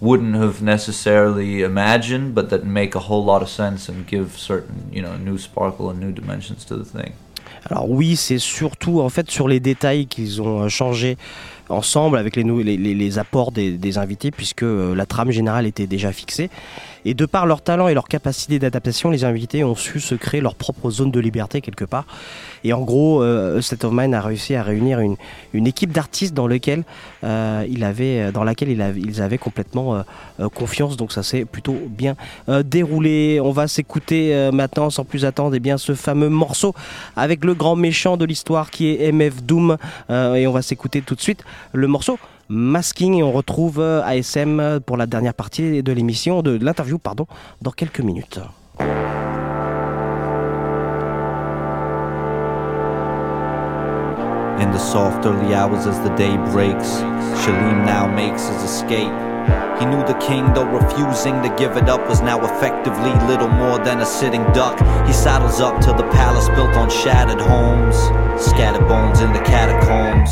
wouldn't have necessarily imagined, but that make a whole lot of sense and give certain you know new sparkle and new dimensions to the thing. Alors oui, c'est surtout en fait sur les détails qu'ils ont euh, changé ensemble avec les, apports des, des invités puisque euh, la trame générale était déjà fixée. Et de par leur talent et leur capacité d'adaptation, les invités ont su se créer leur propre zone de liberté quelque part. Et en gros, euh, State of Mind a réussi à réunir une, équipe d'artistes dans, euh, avait, dans laquelle il avait- ils avaient complètement euh, euh, confiance. Donc ça s'est plutôt bien euh, déroulé. On va s'écouter euh, maintenant, sans plus attendre, eh bien, ce fameux morceau avec le grand méchant de l'histoire qui est MF Doom. Euh, et on va s'écouter tout de suite le morceau Masking et on retrouve euh, ASM pour la dernière partie de l'émission, de l'interview, pardon, dans quelques minutes. In the soft early hours as the day breaks, Shalim now makes his escape. He knew the king, though refusing to give it up, was now effectively little more than a sitting duck. He saddles up to the palace built on shattered homes, scattered bones in the catacombs.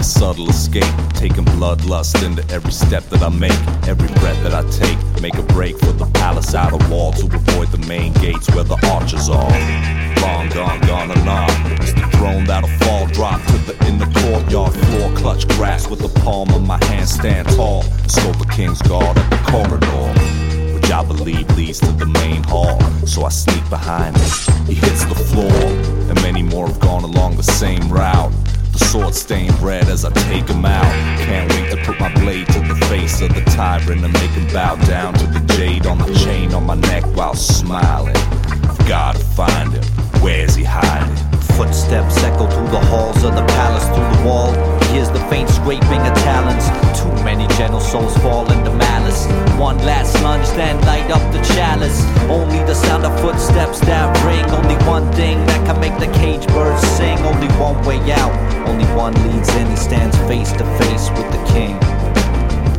A subtle escape. Taking bloodlust into every step that I make, every breath that I take. Make a break for the palace outer wall to avoid the main gates where the archers are. Long gone, gone anon. It's the throne that'll fall, drop to the in the courtyard floor. Clutch grass with the palm of my hand, stand tall. Scope a king's guard at the corridor which I believe leads to the main hall. So I sneak behind him. He hits the floor, and many more have gone along the same route. The sword stained red as I take him out. Can't wait to put my blade to the face of the tyrant and make him bow down to the jade on the chain on my neck while smiling. Gotta find him. Where's he hiding? Footsteps echo through the halls of the palace, through the wall. He hears the faint scraping of talons. Too many gentle souls fall into malice. One last lunge, then light up the chalice. Only the sound of footsteps that ring. Only one thing that can make the cage birds sing. Only one way out. Only one leads in. He stands face to face with the king.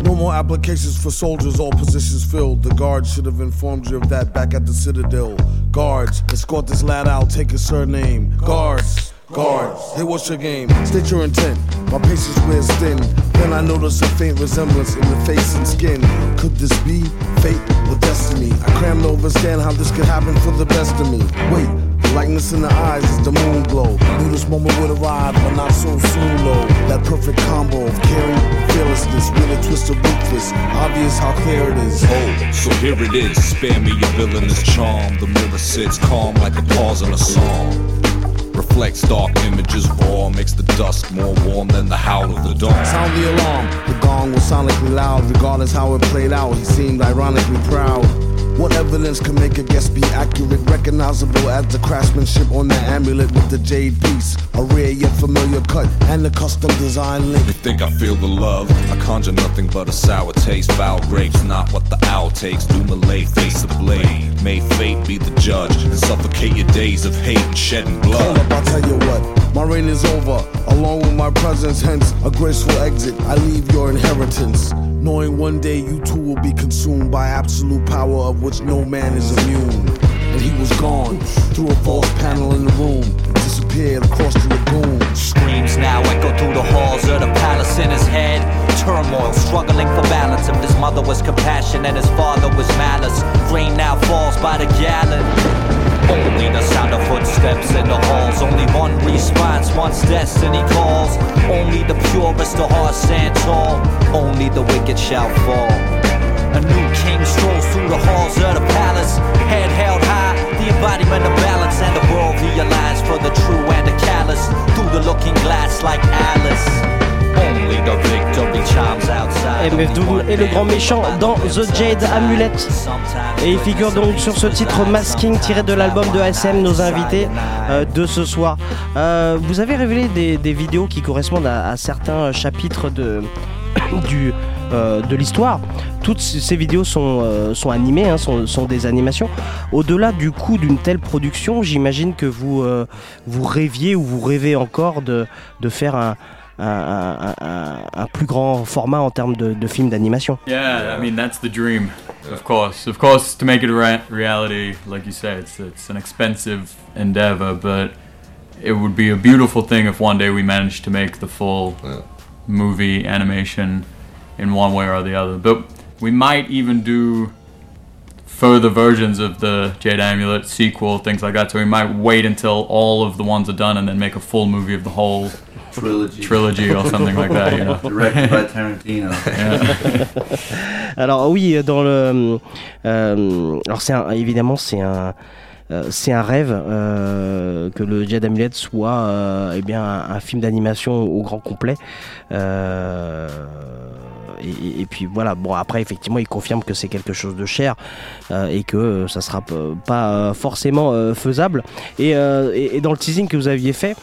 No more applications for soldiers, all positions filled. The guards should have informed you of that back at the Citadel. Guards, escort this lad out, take his surname. Guards, guards, hey, what's your game? State your intent. My patience wears thin. Then I notice a faint resemblance in the face and skin. Could this be fate or destiny? I cram to understand how this could happen for the best of me. Wait, likeness in the eyes is the moon glow. Knew this moment would arrive, but not so soon, though. That perfect combo of caring, fearlessness, with a twist of ruthless. Obvious how clear it is. Oh, so here it is. Spare me your villainous charm. The mirror sits calm like a pause in a song. Reflects dark images raw, makes the dusk more warm than the howl of the dawn. Sound the alarm. The gong was sonically loud, regardless how it played out. He seemed ironically proud. What evidence can make a guess be accurate, recognizable as the craftsmanship on the amulet with the jade piece? A rare yet familiar cut and the custom design link. You think I feel the love? I conjure nothing but a sour taste. Foul grapes, not what the owl takes. Do Malay, face the blade. May fate be the judge and suffocate your days of hate and shedding blood. up, I'll tell you what. My reign is over, along with my presence, hence a graceful exit. I leave your inheritance, knowing one day you too will be consumed by absolute power of which no man is immune. And he was gone through a false panel in the room, disappeared across the lagoon. Screams now echo through the halls of the palace in his head. Turmoil, struggling for balance. If his mother was compassion and his father was malice, rain now falls by the gallon. Only the sound of footsteps in the halls. Only one response, once destiny calls. Only the purest of hearts stand tall. Only the wicked shall fall. A new king strolls through the halls of the palace, head held high, the embodiment of balance, and the world realized for the true and the callous. Through the looking glass like Alice. MF et le grand méchant dans The Jade Amulet. Et il figure donc sur ce titre Masking tiré de l'album de ASM, nos invités euh, de ce soir. Euh, vous avez révélé des, vidéos qui correspondent à, certains chapitres euh, de l'histoire. Toutes ces vidéos sont, animées, hein, sont, des animations. Au-delà du coût d'une telle production, j'imagine que vous, rêviez ou vous rêvez encore de faire un, un, un- un- un plus grand format en termes de, de films d'animation. Yeah, I mean that's the dream, of course. Of course, to make it a reality, like you said, it's it's an expensive endeavor, but it would be a beautiful thing if one day we managed to make the full movie animation in one way or the other. But we might even do further versions of the Jade Amulet sequel, things like that. So we might wait until all of the ones are done and then make a full movie of the whole Trilogy. trilogy or something like that. You know, Directed by Tarantino. Yeah. Alors oui, dans le, euh, alors c'est évidemment c'est un, euh, c'est un rêve euh, que le Jade Amulet soit euh, eh bien un, un film d'animation au grand complet. Euh, et, puis voilà, bon après effectivement il confirme que c'est quelque chose de cher euh, et que euh, ça sera pas euh, forcément faisable. Et dans le teasing que vous aviez fait,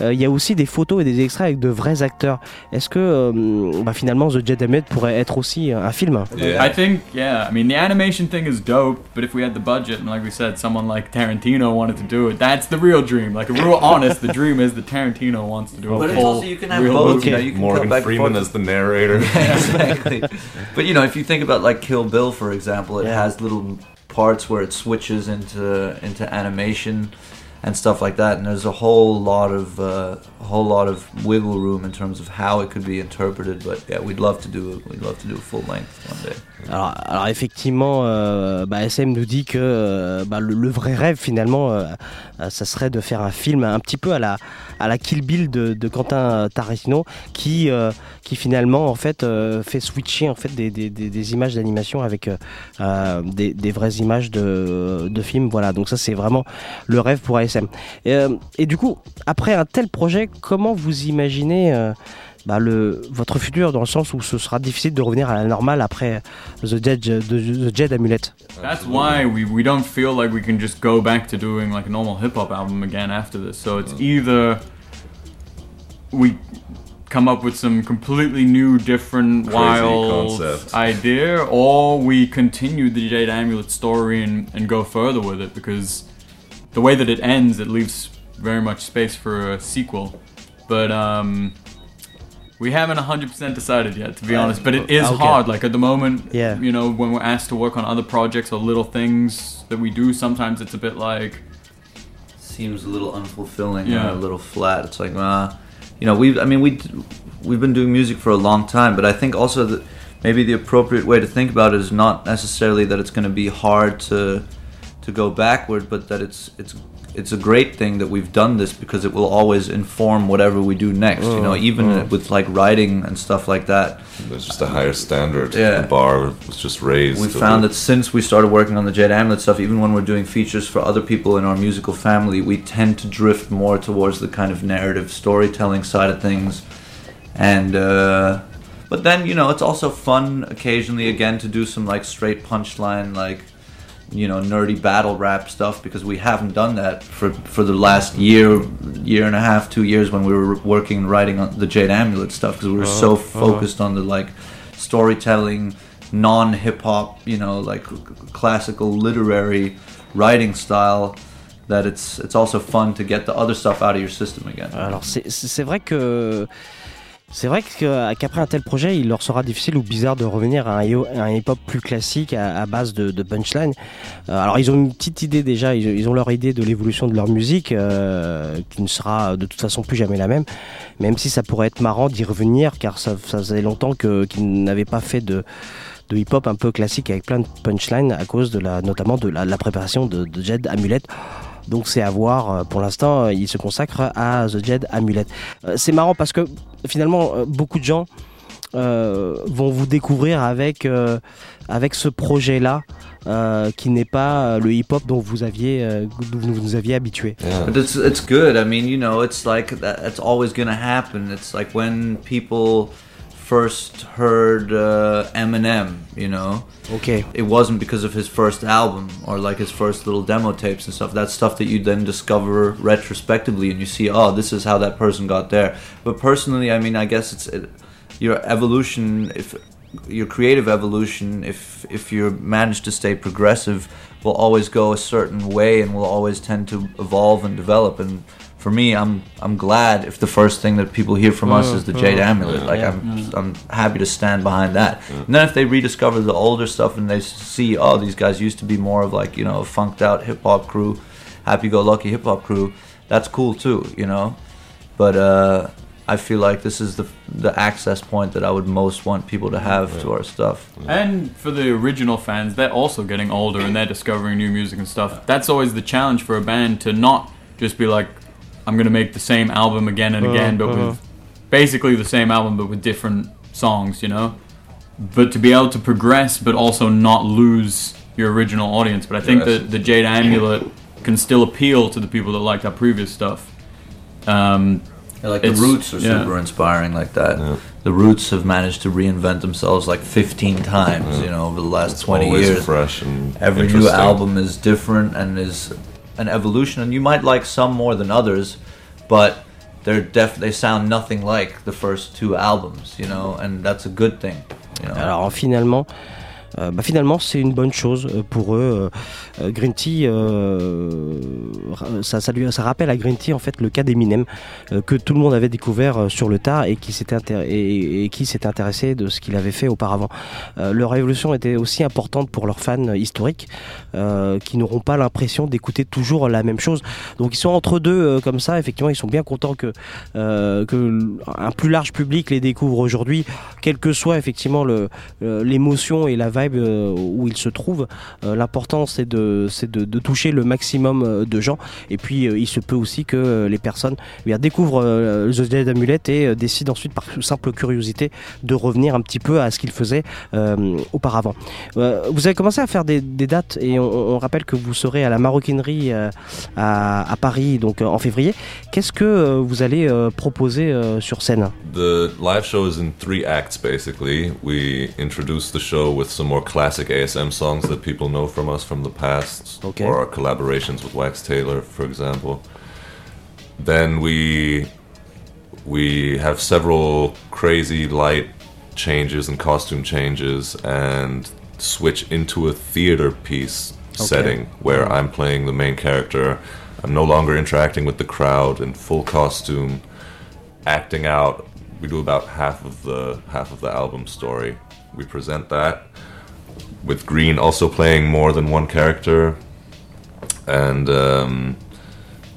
euh, il y a aussi des photos et des extraits avec de vrais acteurs. Est-ce que euh, bah, finalement The Jedi Amulet pourrait être aussi euh, un film I think, yeah. I mean, the animation thing is dope, but if we had the budget, and like we said, someone like Tarantino wanted to do it, that's the real dream. Like, if we're honest, the dream is that Tarantino wants to do a But it's full also you can have real both. movie. You know, you can Morgan back Freeman forth. as the narrator. Yeah, exactly. but you know, if you think about like Kill Bill, for example, it has little parts where it switches into into animation and stuff like that, and there's a whole lot of uh, a whole lot of wiggle room in terms of how it could be interpreted. But yeah, we'd love to do we'd love to do a full length one day. Alors, alors effectivement, euh, bah, SM nous dit que euh, bah, le, le vrai rêve finalement, euh, euh, ça serait de faire un film un petit peu à la, à la Kill Bill de, de Quentin Tarantino, qui, euh, qui finalement en fait euh, fait switcher en fait des, des, des, des images d'animation avec euh, euh, des, des vraies images de, de films. Voilà, donc ça c'est vraiment le rêve pour ASM. Et, euh, et du coup, après un tel projet, comment vous imaginez euh, bah, le, votre futur dans le sens où ce sera difficile de revenir à la normale après The Jed, The, The Jed Amulet? That's why we, we don't feel like we can just go back to doing like a normal hip hop album again after this. So it's either we come up with some completely new, different, Crazy wild concept. idea, or we continue the Jade Amulet story and, and go further with it because the way that it ends, it leaves very much space for a sequel. But um, we haven't 100% decided yet, to be honest. But it is Okay. hard. Like at the moment, Yeah. you know, when we're asked to work on other projects or little things that we do, sometimes it's a bit like, Seems a little unfulfilling, Yeah. or a little flat. It's like, uh, you know, we I mean we we've been doing music for a long time, but I think also that maybe the appropriate way to think about it is not necessarily that it's going to be hard to to go backward, but that it's it's it's a great thing that we've done this because it will always inform whatever we do next. you know, Mm, even mm. with like writing and stuff like that. There's just a higher standard. Yeah. The bar was just raised. We found the- that since we started working on the Jade Amulet stuff, even when we're doing features for other people in our musical family, we tend to drift more towards the kind of narrative storytelling side of things. And uh, but then you know it's also fun occasionally again to do some like straight punchline like you know nerdy battle rap stuff because we haven't done that for for the last year year and a half two years when we were working and writing on the Jade Amulet stuff because we were so Uh-huh. focused on the like storytelling non hip hop you know like classical literary writing style that it's it's also fun to get the other stuff out of your system again Alors c'est c'est vrai que c'est vrai que- qu'après un tel projet, il leur sera difficile ou bizarre de revenir à un, hip-hop plus classique à, base de, de punchline. Euh, alors ils ont une petite idée déjà, ils, ont leur idée de l'évolution de leur musique euh, qui ne sera de toute façon plus jamais la même. Même si ça pourrait être marrant d'y revenir car ça, ça faisait longtemps qu'ils n'avaient pas fait de de hip-hop un peu classique avec plein de punchlines à cause de la, notamment de la, la préparation de, de Jed Amulet. Donc c'est à voir. Euh, Pour l'instant, euh, il se consacre à The Jed Amulet. Euh, C'est marrant parce que finalement, beaucoup de gens euh, vont vous découvrir avec, euh, avec ce projet-là. euh, qui n'est pas le hip-hop dont vous aviez, euh, dont vous nous aviez habitué. But it's it's good. I mean, you know, it's like that, it's always gonna happen. It's like when people first heard uh, Eminem, you know. Okay. It wasn't because of his first album or like his first little demo tapes and stuff. That's stuff that you then discover retrospectively and you see, oh, this is how that person got there. But personally, I mean, I guess it's it, your evolution if your creative evolution if if you manage to stay progressive will always go a certain way and will always tend to evolve and develop and for me i'm i'm glad if the first thing that people hear from us is the jade Mm, amulet mm, like yeah. i'm Mm. i'm happy to stand behind that and then if they rediscover the older stuff and they see oh these guys used to be more of like you know a funked out hip hop crew happy go lucky hip hop crew that's cool too you know but uh I feel like this is the the access point that I would most want people to have to our stuff. And for the original fans, they're also getting older and they're discovering new music and stuff. That's always the challenge for a band to not just be like, I'm gonna make the same album again and again, but Uh-huh. with basically the same album but with different songs, you know. But to be able to progress, but also not lose your original audience. But I think Yes. that the Jade Amulet can still appeal to the people that liked our previous stuff. Um, Yeah, like the Roots are yeah. super inspiring like that. The Roots have managed to reinvent themselves like 15 times, you know, over the last 20 always years. fresh and Every new interesting. album is different and is an evolution and you might like some more than others, but they're def they sound nothing like the first two albums, you know, and that's a good thing. You know? Alors finalement, euh, bah, finalement c'est une bonne chose euh, pour eux. Euh, Green Tea, ça, ça, rappelle à Green Tea en fait le cas d'Eminem que tout le monde avait découvert sur le tard et qui s'était et, intéressé de ce qu'il avait fait auparavant. Leur évolution était aussi importante pour leurs fans historiques qui n'auront pas l'impression d'écouter toujours la même chose. Donc ils sont entre deux comme ça. Effectivement, ils sont bien contents que un plus large public les découvre aujourd'hui, quelle que soit effectivement l'émotion et la vibe euh, où ils se trouvent. Euh, L'important c'est de de, de toucher le maximum euh, de gens. Et puis il se peut aussi que les personnes eh découvrent The Dead Amulet et décident ensuite par simple curiosité de revenir un petit peu à ce qu'ils faisaient auparavant. Vous avez commencé à faire des, dates et on, rappelle que vous serez à la maroquinerie à, Paris donc en février. Qu'est-ce que vous allez proposer sur scène? The live show is in three acts basically. We introduce the show with some classic ASM songs that people know from us from the past, Okay. or our collaborations with Wax Taylor, for example. Then we we have several crazy light changes and costume changes and switch into a theater piece Okay. setting where mm-hmm. I'm playing the main character. I'm no longer interacting with the crowd in full costume, acting out. We do about half of the half of the album story. We present that with Green also playing more than one character, and um,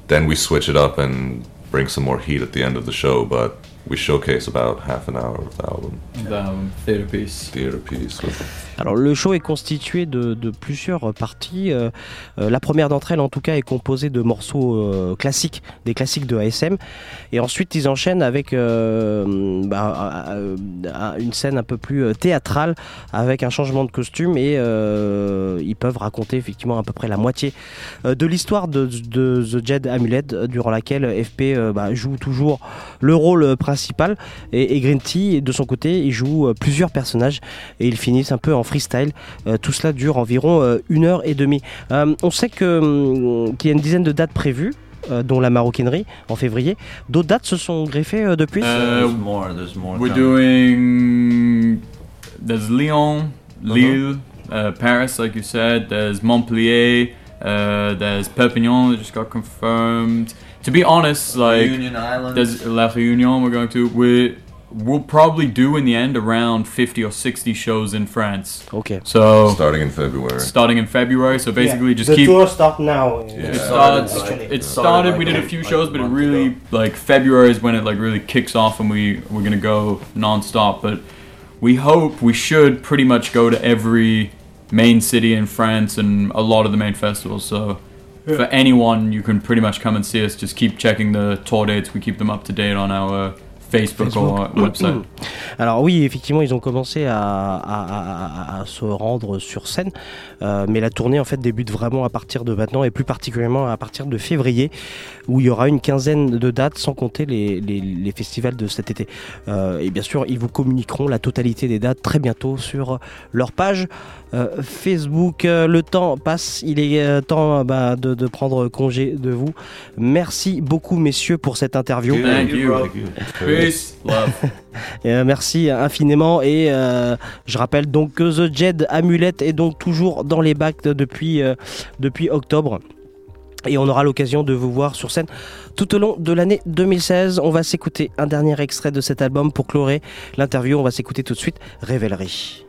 then we switch it up and bring some more heat at the end of the show. But we showcase about half an hour of the album. The album, theater piece. Theater piece. With Alors le show est constitué de, de plusieurs parties. Euh, euh, la première d'entre elles en tout cas est composée de morceaux euh, classiques, des classiques de ASM. Et ensuite ils enchaînent avec euh, bah, une scène un peu plus théâtrale avec un changement de costume et euh, ils peuvent raconter effectivement à peu près la moitié de l'histoire de, de The Jed Amulet durant laquelle FP euh, bah, joue toujours le rôle euh, principal et, et Green Tea de son côté il joue euh, plusieurs personnages et ils finissent un peu en freestyle. Euh, tout cela dure environ euh, une heure et demie. Euh, on sait que, hum, qu'il y a une dizaine de dates prévues. euh, dont la maroquinerie en février. D'autres dates se sont greffées euh, depuis? Uh, There's more, there's more We're coming. doing. There's Lyon, Lille, uh, Paris, like you said. There's Montpellier. Uh, there's Perpignan that just got confirmed. To be honest, like Reunion Island. there's La Réunion we're going to. We we'll probably do in the end around 50 or 60 shows in France. Okay. So starting in February. starting in February. So basically, Yeah, just the keep. tour start now. It Yeah. starts. It Started started. like We did a a- few like shows, but it month really like February is when it like really kicks off, and we we're gonna go non-stop. But we hope we should pretty much go to every main city in France and a lot of the main festivals. So. For anyone, you can pretty much come and see us. Just keep checking the tour dates. We keep them up to date on our Facebook, or website. Alors oui, effectivement, ils ont commencé à, à- à- à se rendre sur scène, euh, mais la tournée en fait débute vraiment à partir de maintenant et plus particulièrement à partir de février, où il y aura une quinzaine de dates, sans compter les, les- les festivals de cet été. Euh, et bien sûr, ils vous communiqueront la totalité des dates très bientôt sur leur page euh, Facebook. Euh, le temps passe, il est euh, temps bah, de, de prendre congé de vous. Merci beaucoup, messieurs, pour cette interview. Thank you. Peace. Love. Et, euh, merci infiniment et euh, je rappelle donc que The Jed Amulet est donc toujours dans les bacs de- depuis, euh, depuis octobre. Et on aura l'occasion de vous voir sur scène tout au long de l'année 2016. On va s'écouter un dernier extrait de cet album pour clorer l'interview. On va s'écouter tout de suite Révélerie.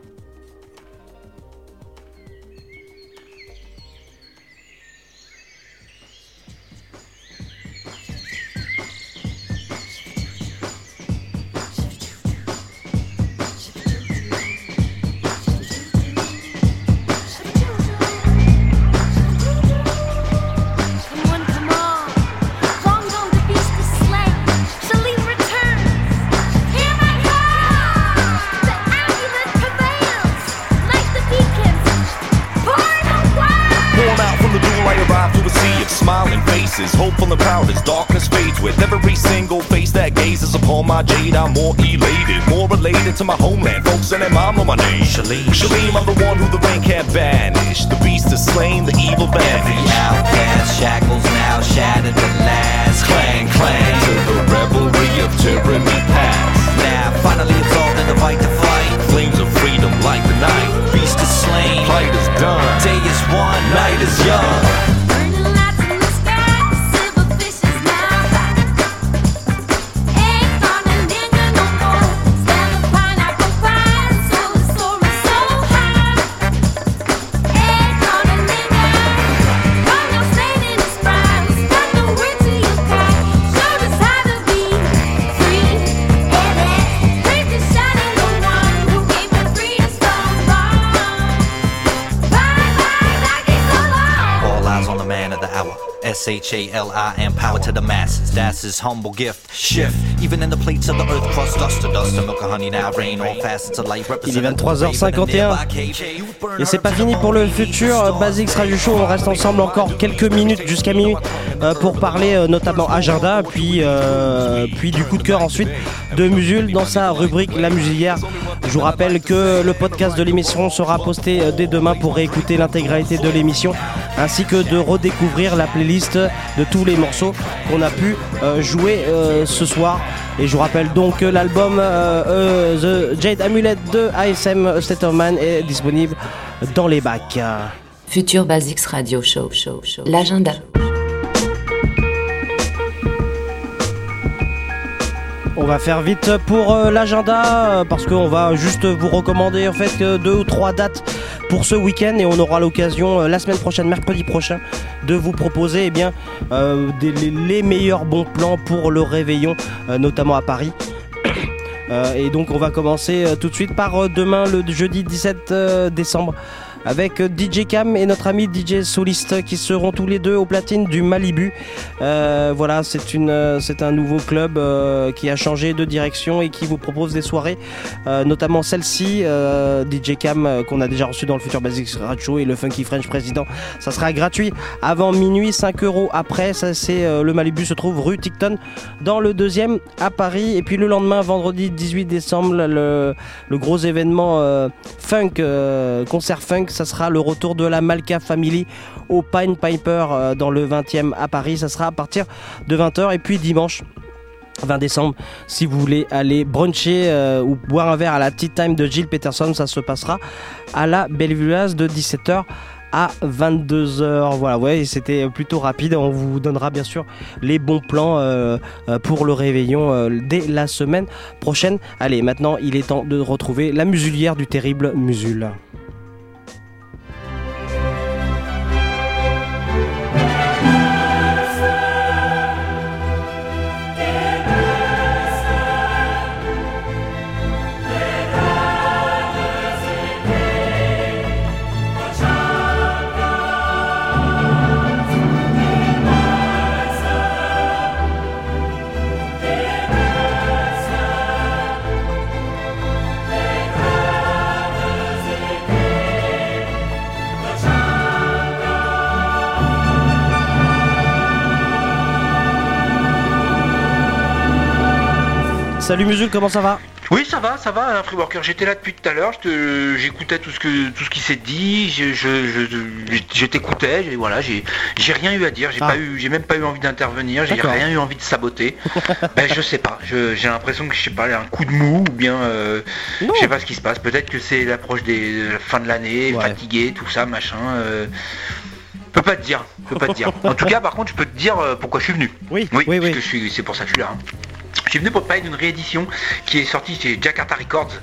Faces. Hopeful and proud as darkness fades with every single face that gazes upon my jade. I'm more elated, more related to my homeland. Folks and their mom on my name. Shalim, Shalim, I'm the one who the rain can't banish. The beast is slain, the evil vanished. outcast S-H-A-L-I-M power to the masses. That's his humble gift. Shift. Even in the plates of the earth crust dust to dust. And milk and honey now rain all facets of life Il est represented 23h51 et c'est pas fini pour le futur. Basics Radio Show. On reste ensemble encore quelques minutes jusqu'à minuit euh, pour parler euh, notamment agenda, puis euh, puis du coup de cœur ensuite de Musul dans sa rubrique La Musilière. Je vous rappelle que le podcast de l'émission sera posté dès demain pour réécouter l'intégralité de l'émission ainsi que de redécouvrir la playlist de tous les morceaux qu'on a pu euh, jouer euh, ce soir. Et je vous rappelle donc que l'album euh, The Jade Amulet de ASM State of Man est disponible dans les bacs. Futur Basics Radio Show. show, show. L'agenda. On va faire vite pour euh, l'agenda euh, parce qu'on va juste vous recommander en fait que deux ou trois dates pour ce week-end et on aura l'occasion euh, la semaine prochaine, mercredi prochain, de vous proposer eh bien, euh, les, meilleurs bons plans pour le réveillon, euh, notamment à Paris. Euh, et donc on va commencer euh, tout de suite par euh, demain le jeudi 17 euh, décembre avec euh, DJ Cam et notre ami DJ Soliste qui seront tous les deux au platine du Malibu. Euh, voilà, c'est une, euh, c'est un nouveau club qui a changé de direction et qui vous propose des soirées, notamment celle-ci, DJ Cam qu'on a déjà reçu dans le Future Basics Radio et le Funky French Président. Ça sera gratuit avant minuit, 5 euros après. Ça, c'est le Malibu se trouve rue Ticton dans le deuxième à Paris. Et puis le lendemain, vendredi 18 décembre, le, gros événement funk, concert funk, ça sera le retour de la Malka Family au Pine Piper euh, dans le 20e à Paris. Ça sera à partir de 20h. Et puis dimanche. 20 décembre, si vous voulez aller bruncher euh, ou boire un verre à la Tea Time de Jill Peterson, ça se passera à la Bellevilloise de 17h à 22h. Voilà, ouais, c'était plutôt rapide. On vous donnera bien sûr les bons plans euh, pour le réveillon dès la semaine prochaine. Allez, maintenant il est temps de retrouver la musulière du terrible Musul. Salut Musul, comment ça va? Oui, ça va, ça va, un free worker. J'étais là depuis tout à l'heure, je j'écoutais tout ce que tout ce qui s'est dit, je, je, je, je t'écoutais, j'ai- voilà, j'ai rien eu à dire, j'ai Ah. pas eu, j'ai même pas eu envie d'intervenir, j'ai rien eu envie de saboter. ben je sais pas, je- j'ai l'impression que je sais pas, un coup de mou ou bien euh, je sais pas ce qui se passe. Peut-être que c'est l'approche des de la fin de l'année, fatigué, tout ça, machin. Euh, peux pas te dire, peux pas te dire. En tout cas, par contre, je peux te dire euh, pourquoi je suis venu. Oui, oui, parce que je suis, c'est pour ça que je suis là. hein. Je suis venu pour parler d'une réédition qui est sortie chez Jakarta Records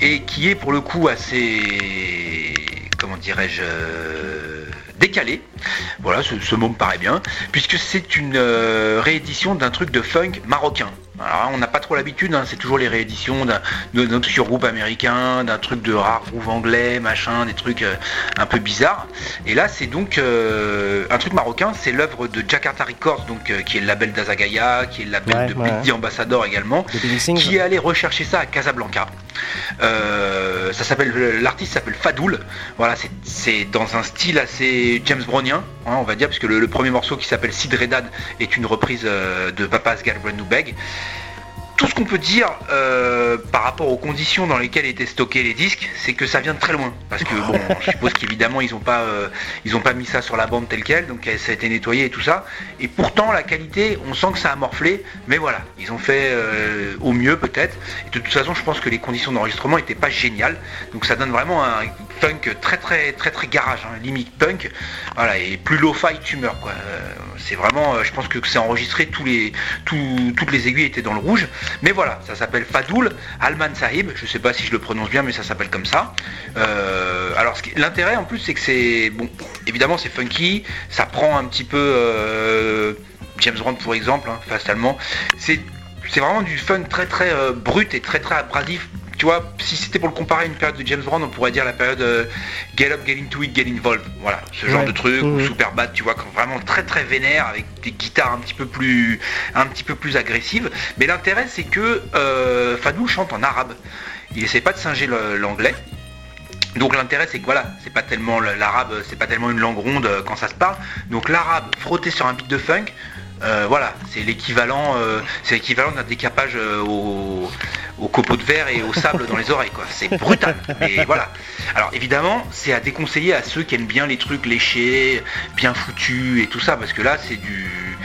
et qui est pour le coup assez, comment dirais-je, euh, décalé. Voilà, ce, ce mot me paraît bien, puisque c'est une euh, réédition d'un truc de funk marocain. Alors on n'a pas trop l'habitude, hein, c'est toujours les rééditions d'un surgroupe américain, d'un truc de rare groove anglais, machin, des trucs euh, un peu bizarres. Et là c'est donc euh, un truc marocain, c'est l'œuvre de Jakarta Records, donc euh, qui est le label d'Azagaya, qui est le label Ouais, de ouais. Big D Ambassador également, qui est allé rechercher ça à Casablanca. Euh, ça s'appelle l'artiste s'appelle Fadoul. Voilà, c'est- dans un style assez James Brownien, hein, on va dire, puisque le, le premier morceau qui s'appelle Sidredad est une reprise euh, de Papa's Galbrand Beg. Tout ce qu'on peut dire euh, par rapport aux conditions dans lesquelles étaient stockés les disques, c'est que ça vient de très loin. Parce que bon, je suppose qu'évidemment ils n'ont pas, euh, pas mis ça sur la bande telle quelle, donc ça a été nettoyé et tout ça. Et pourtant la qualité, on sent que ça a morflé, mais voilà, ils ont fait euh, au mieux peut-être. Et de toute façon, je pense que les conditions d'enregistrement n'étaient pas géniales, donc ça donne vraiment un punk très très très très garage, hein, limite punk. Voilà, et plus lo-fi tumeur quoi. Euh, c'est vraiment, euh, je pense que c'est enregistré tous les, tout- toutes les aiguilles étaient dans le rouge. Mais voilà, ça s'appelle Fadoul Alman Sahib. Je sais pas si je le prononce bien, mais ça s'appelle comme ça. Euh, alors l'intérêt en plus, c'est que c'est bon, évidemment c'est funky, ça prend un petit peu euh, James Brown pour exemple, hein, fatalement. C'est c'est vraiment du fun très très brut et très très abrasif. Tu vois, si c'était pour le comparer à une période de James Brown, on pourrait dire la période euh, Get Up, Get Into It, Get Involved. Voilà, ce genre Ouais. de truc, ou. Super Bad, tu vois, quand vraiment très très vénère, avec des guitares un petit peu plus, un petit peu plus agressives. Mais l'intérêt, c'est que euh, Fadou chante en arabe. Il essaie pas de singer l'anglais. Donc l'intérêt c'est que voilà, c'est pas tellement le- l'arabe, c'est pas tellement une langue ronde euh, quand ça se parle. Donc l'arabe frotté sur un beat de funk, euh, voilà, c'est l'équivalent, euh, c'est l'équivalent d'un décapage euh, au, au copeau de verre et au sable dans les oreilles quoi. C'est brutal. Mais voilà. Alors évidemment, c'est à déconseiller à ceux qui aiment bien les trucs léchés, bien foutus et tout ça, parce que là c'est du,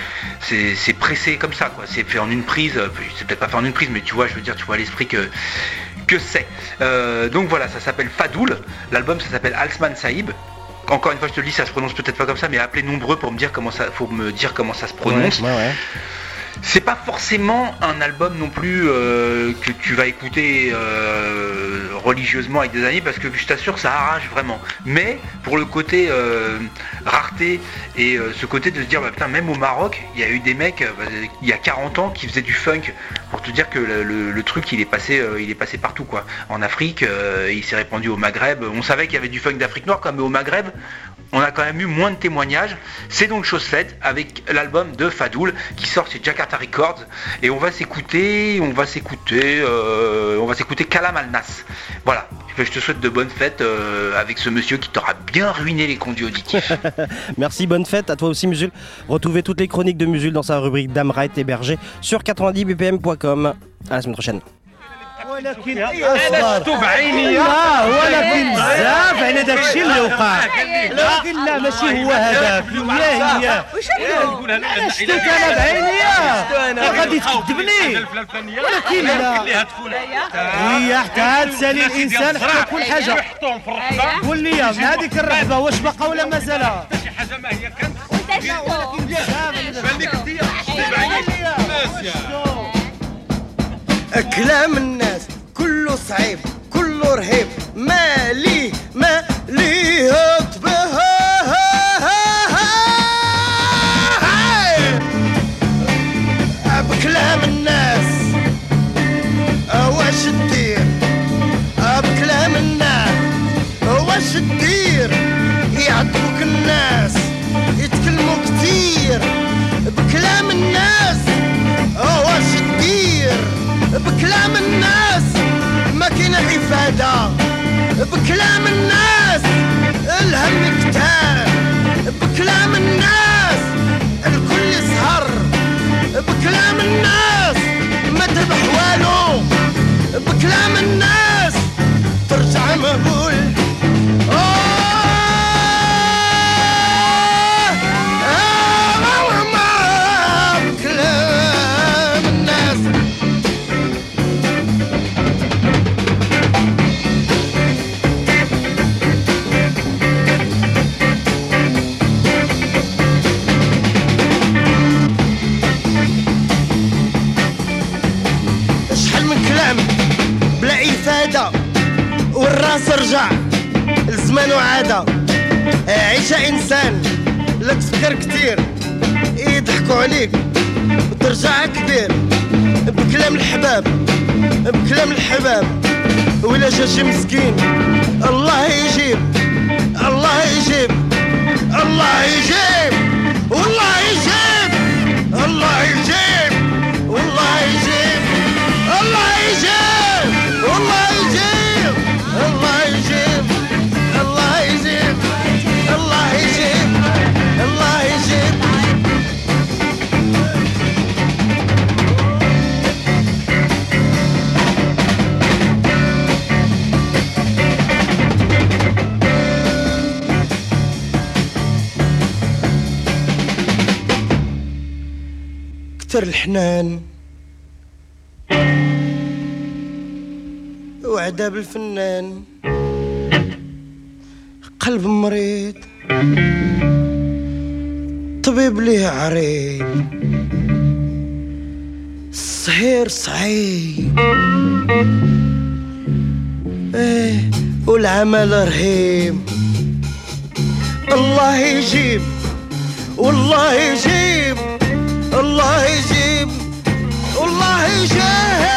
c'est pressé comme ça quoi. C'est fait en une prise. C'est peut-être pas fait en une prise, mais tu vois, je veux dire, tu vois l'esprit que que c'est. Donc voilà, ça s'appelle Fadoul. L'album ça s'appelle Alsman Saïb. Encore une fois, je te le dis, ça se prononce peut-être pas comme ça, mais appelez nombreux pour me dire comment ça, se prononce. C'est pas forcément un album non plus euh, que tu vas écouter euh, religieusement avec des amis parce que je t'assure ça arrache vraiment. Mais pour le côté euh, rareté et ce côté de se dire bah, putain même au Maroc il y a eu des mecs bah, il y a 40 ans qui faisaient du funk pour te dire que le, truc il est passé il est passé partout quoi. En Afrique il s'est répandu au Maghreb. On savait qu'il y avait du funk d'Afrique noire comme mais au Maghreb on a quand même eu moins de témoignages. C'est donc chose faite avec l'album de Fadoul qui sort chez Jakarta Records et on va s'écouter, on va s'écouter, euh, on va s'écouter Kalam Al Nas. Voilà. Je te souhaite de bonnes fêtes euh, avec ce monsieur qui t'aura bien ruiné les conduits auditifs. Merci, bonne fête à toi aussi Musul. Retrouvez toutes les chroniques de Musul dans sa rubrique Damright hébergée sur 90bpm.com. À la semaine prochaine. ولكن أنا شفتو بعيني لا ولكن بزاف على داك الشيء اللي وقع لكن لا ماشي هو هذاك هي هي أنا شفتك أنا بعيني يا. غادي تكذبني ولكن لا. هي حتى هاد سالي الانسان حتى كل حاجة. قول لي من هذيك الرحبه واش بقى ولا مازال شي حاجة ما هي كانت. ولكن بزاف. بان لك كلام الناس كله صعيب كله رهيب. ما ليه ما ما كاين عفادة بكلام الناس Leży się z kim كتر الحنان. وعذاب الفنان قلب مريض. طبيب ليه عريض. الصهير صعيب إيه والعمل رهيب. الله يجيب والله يجيب. الله يجيب والله يجيب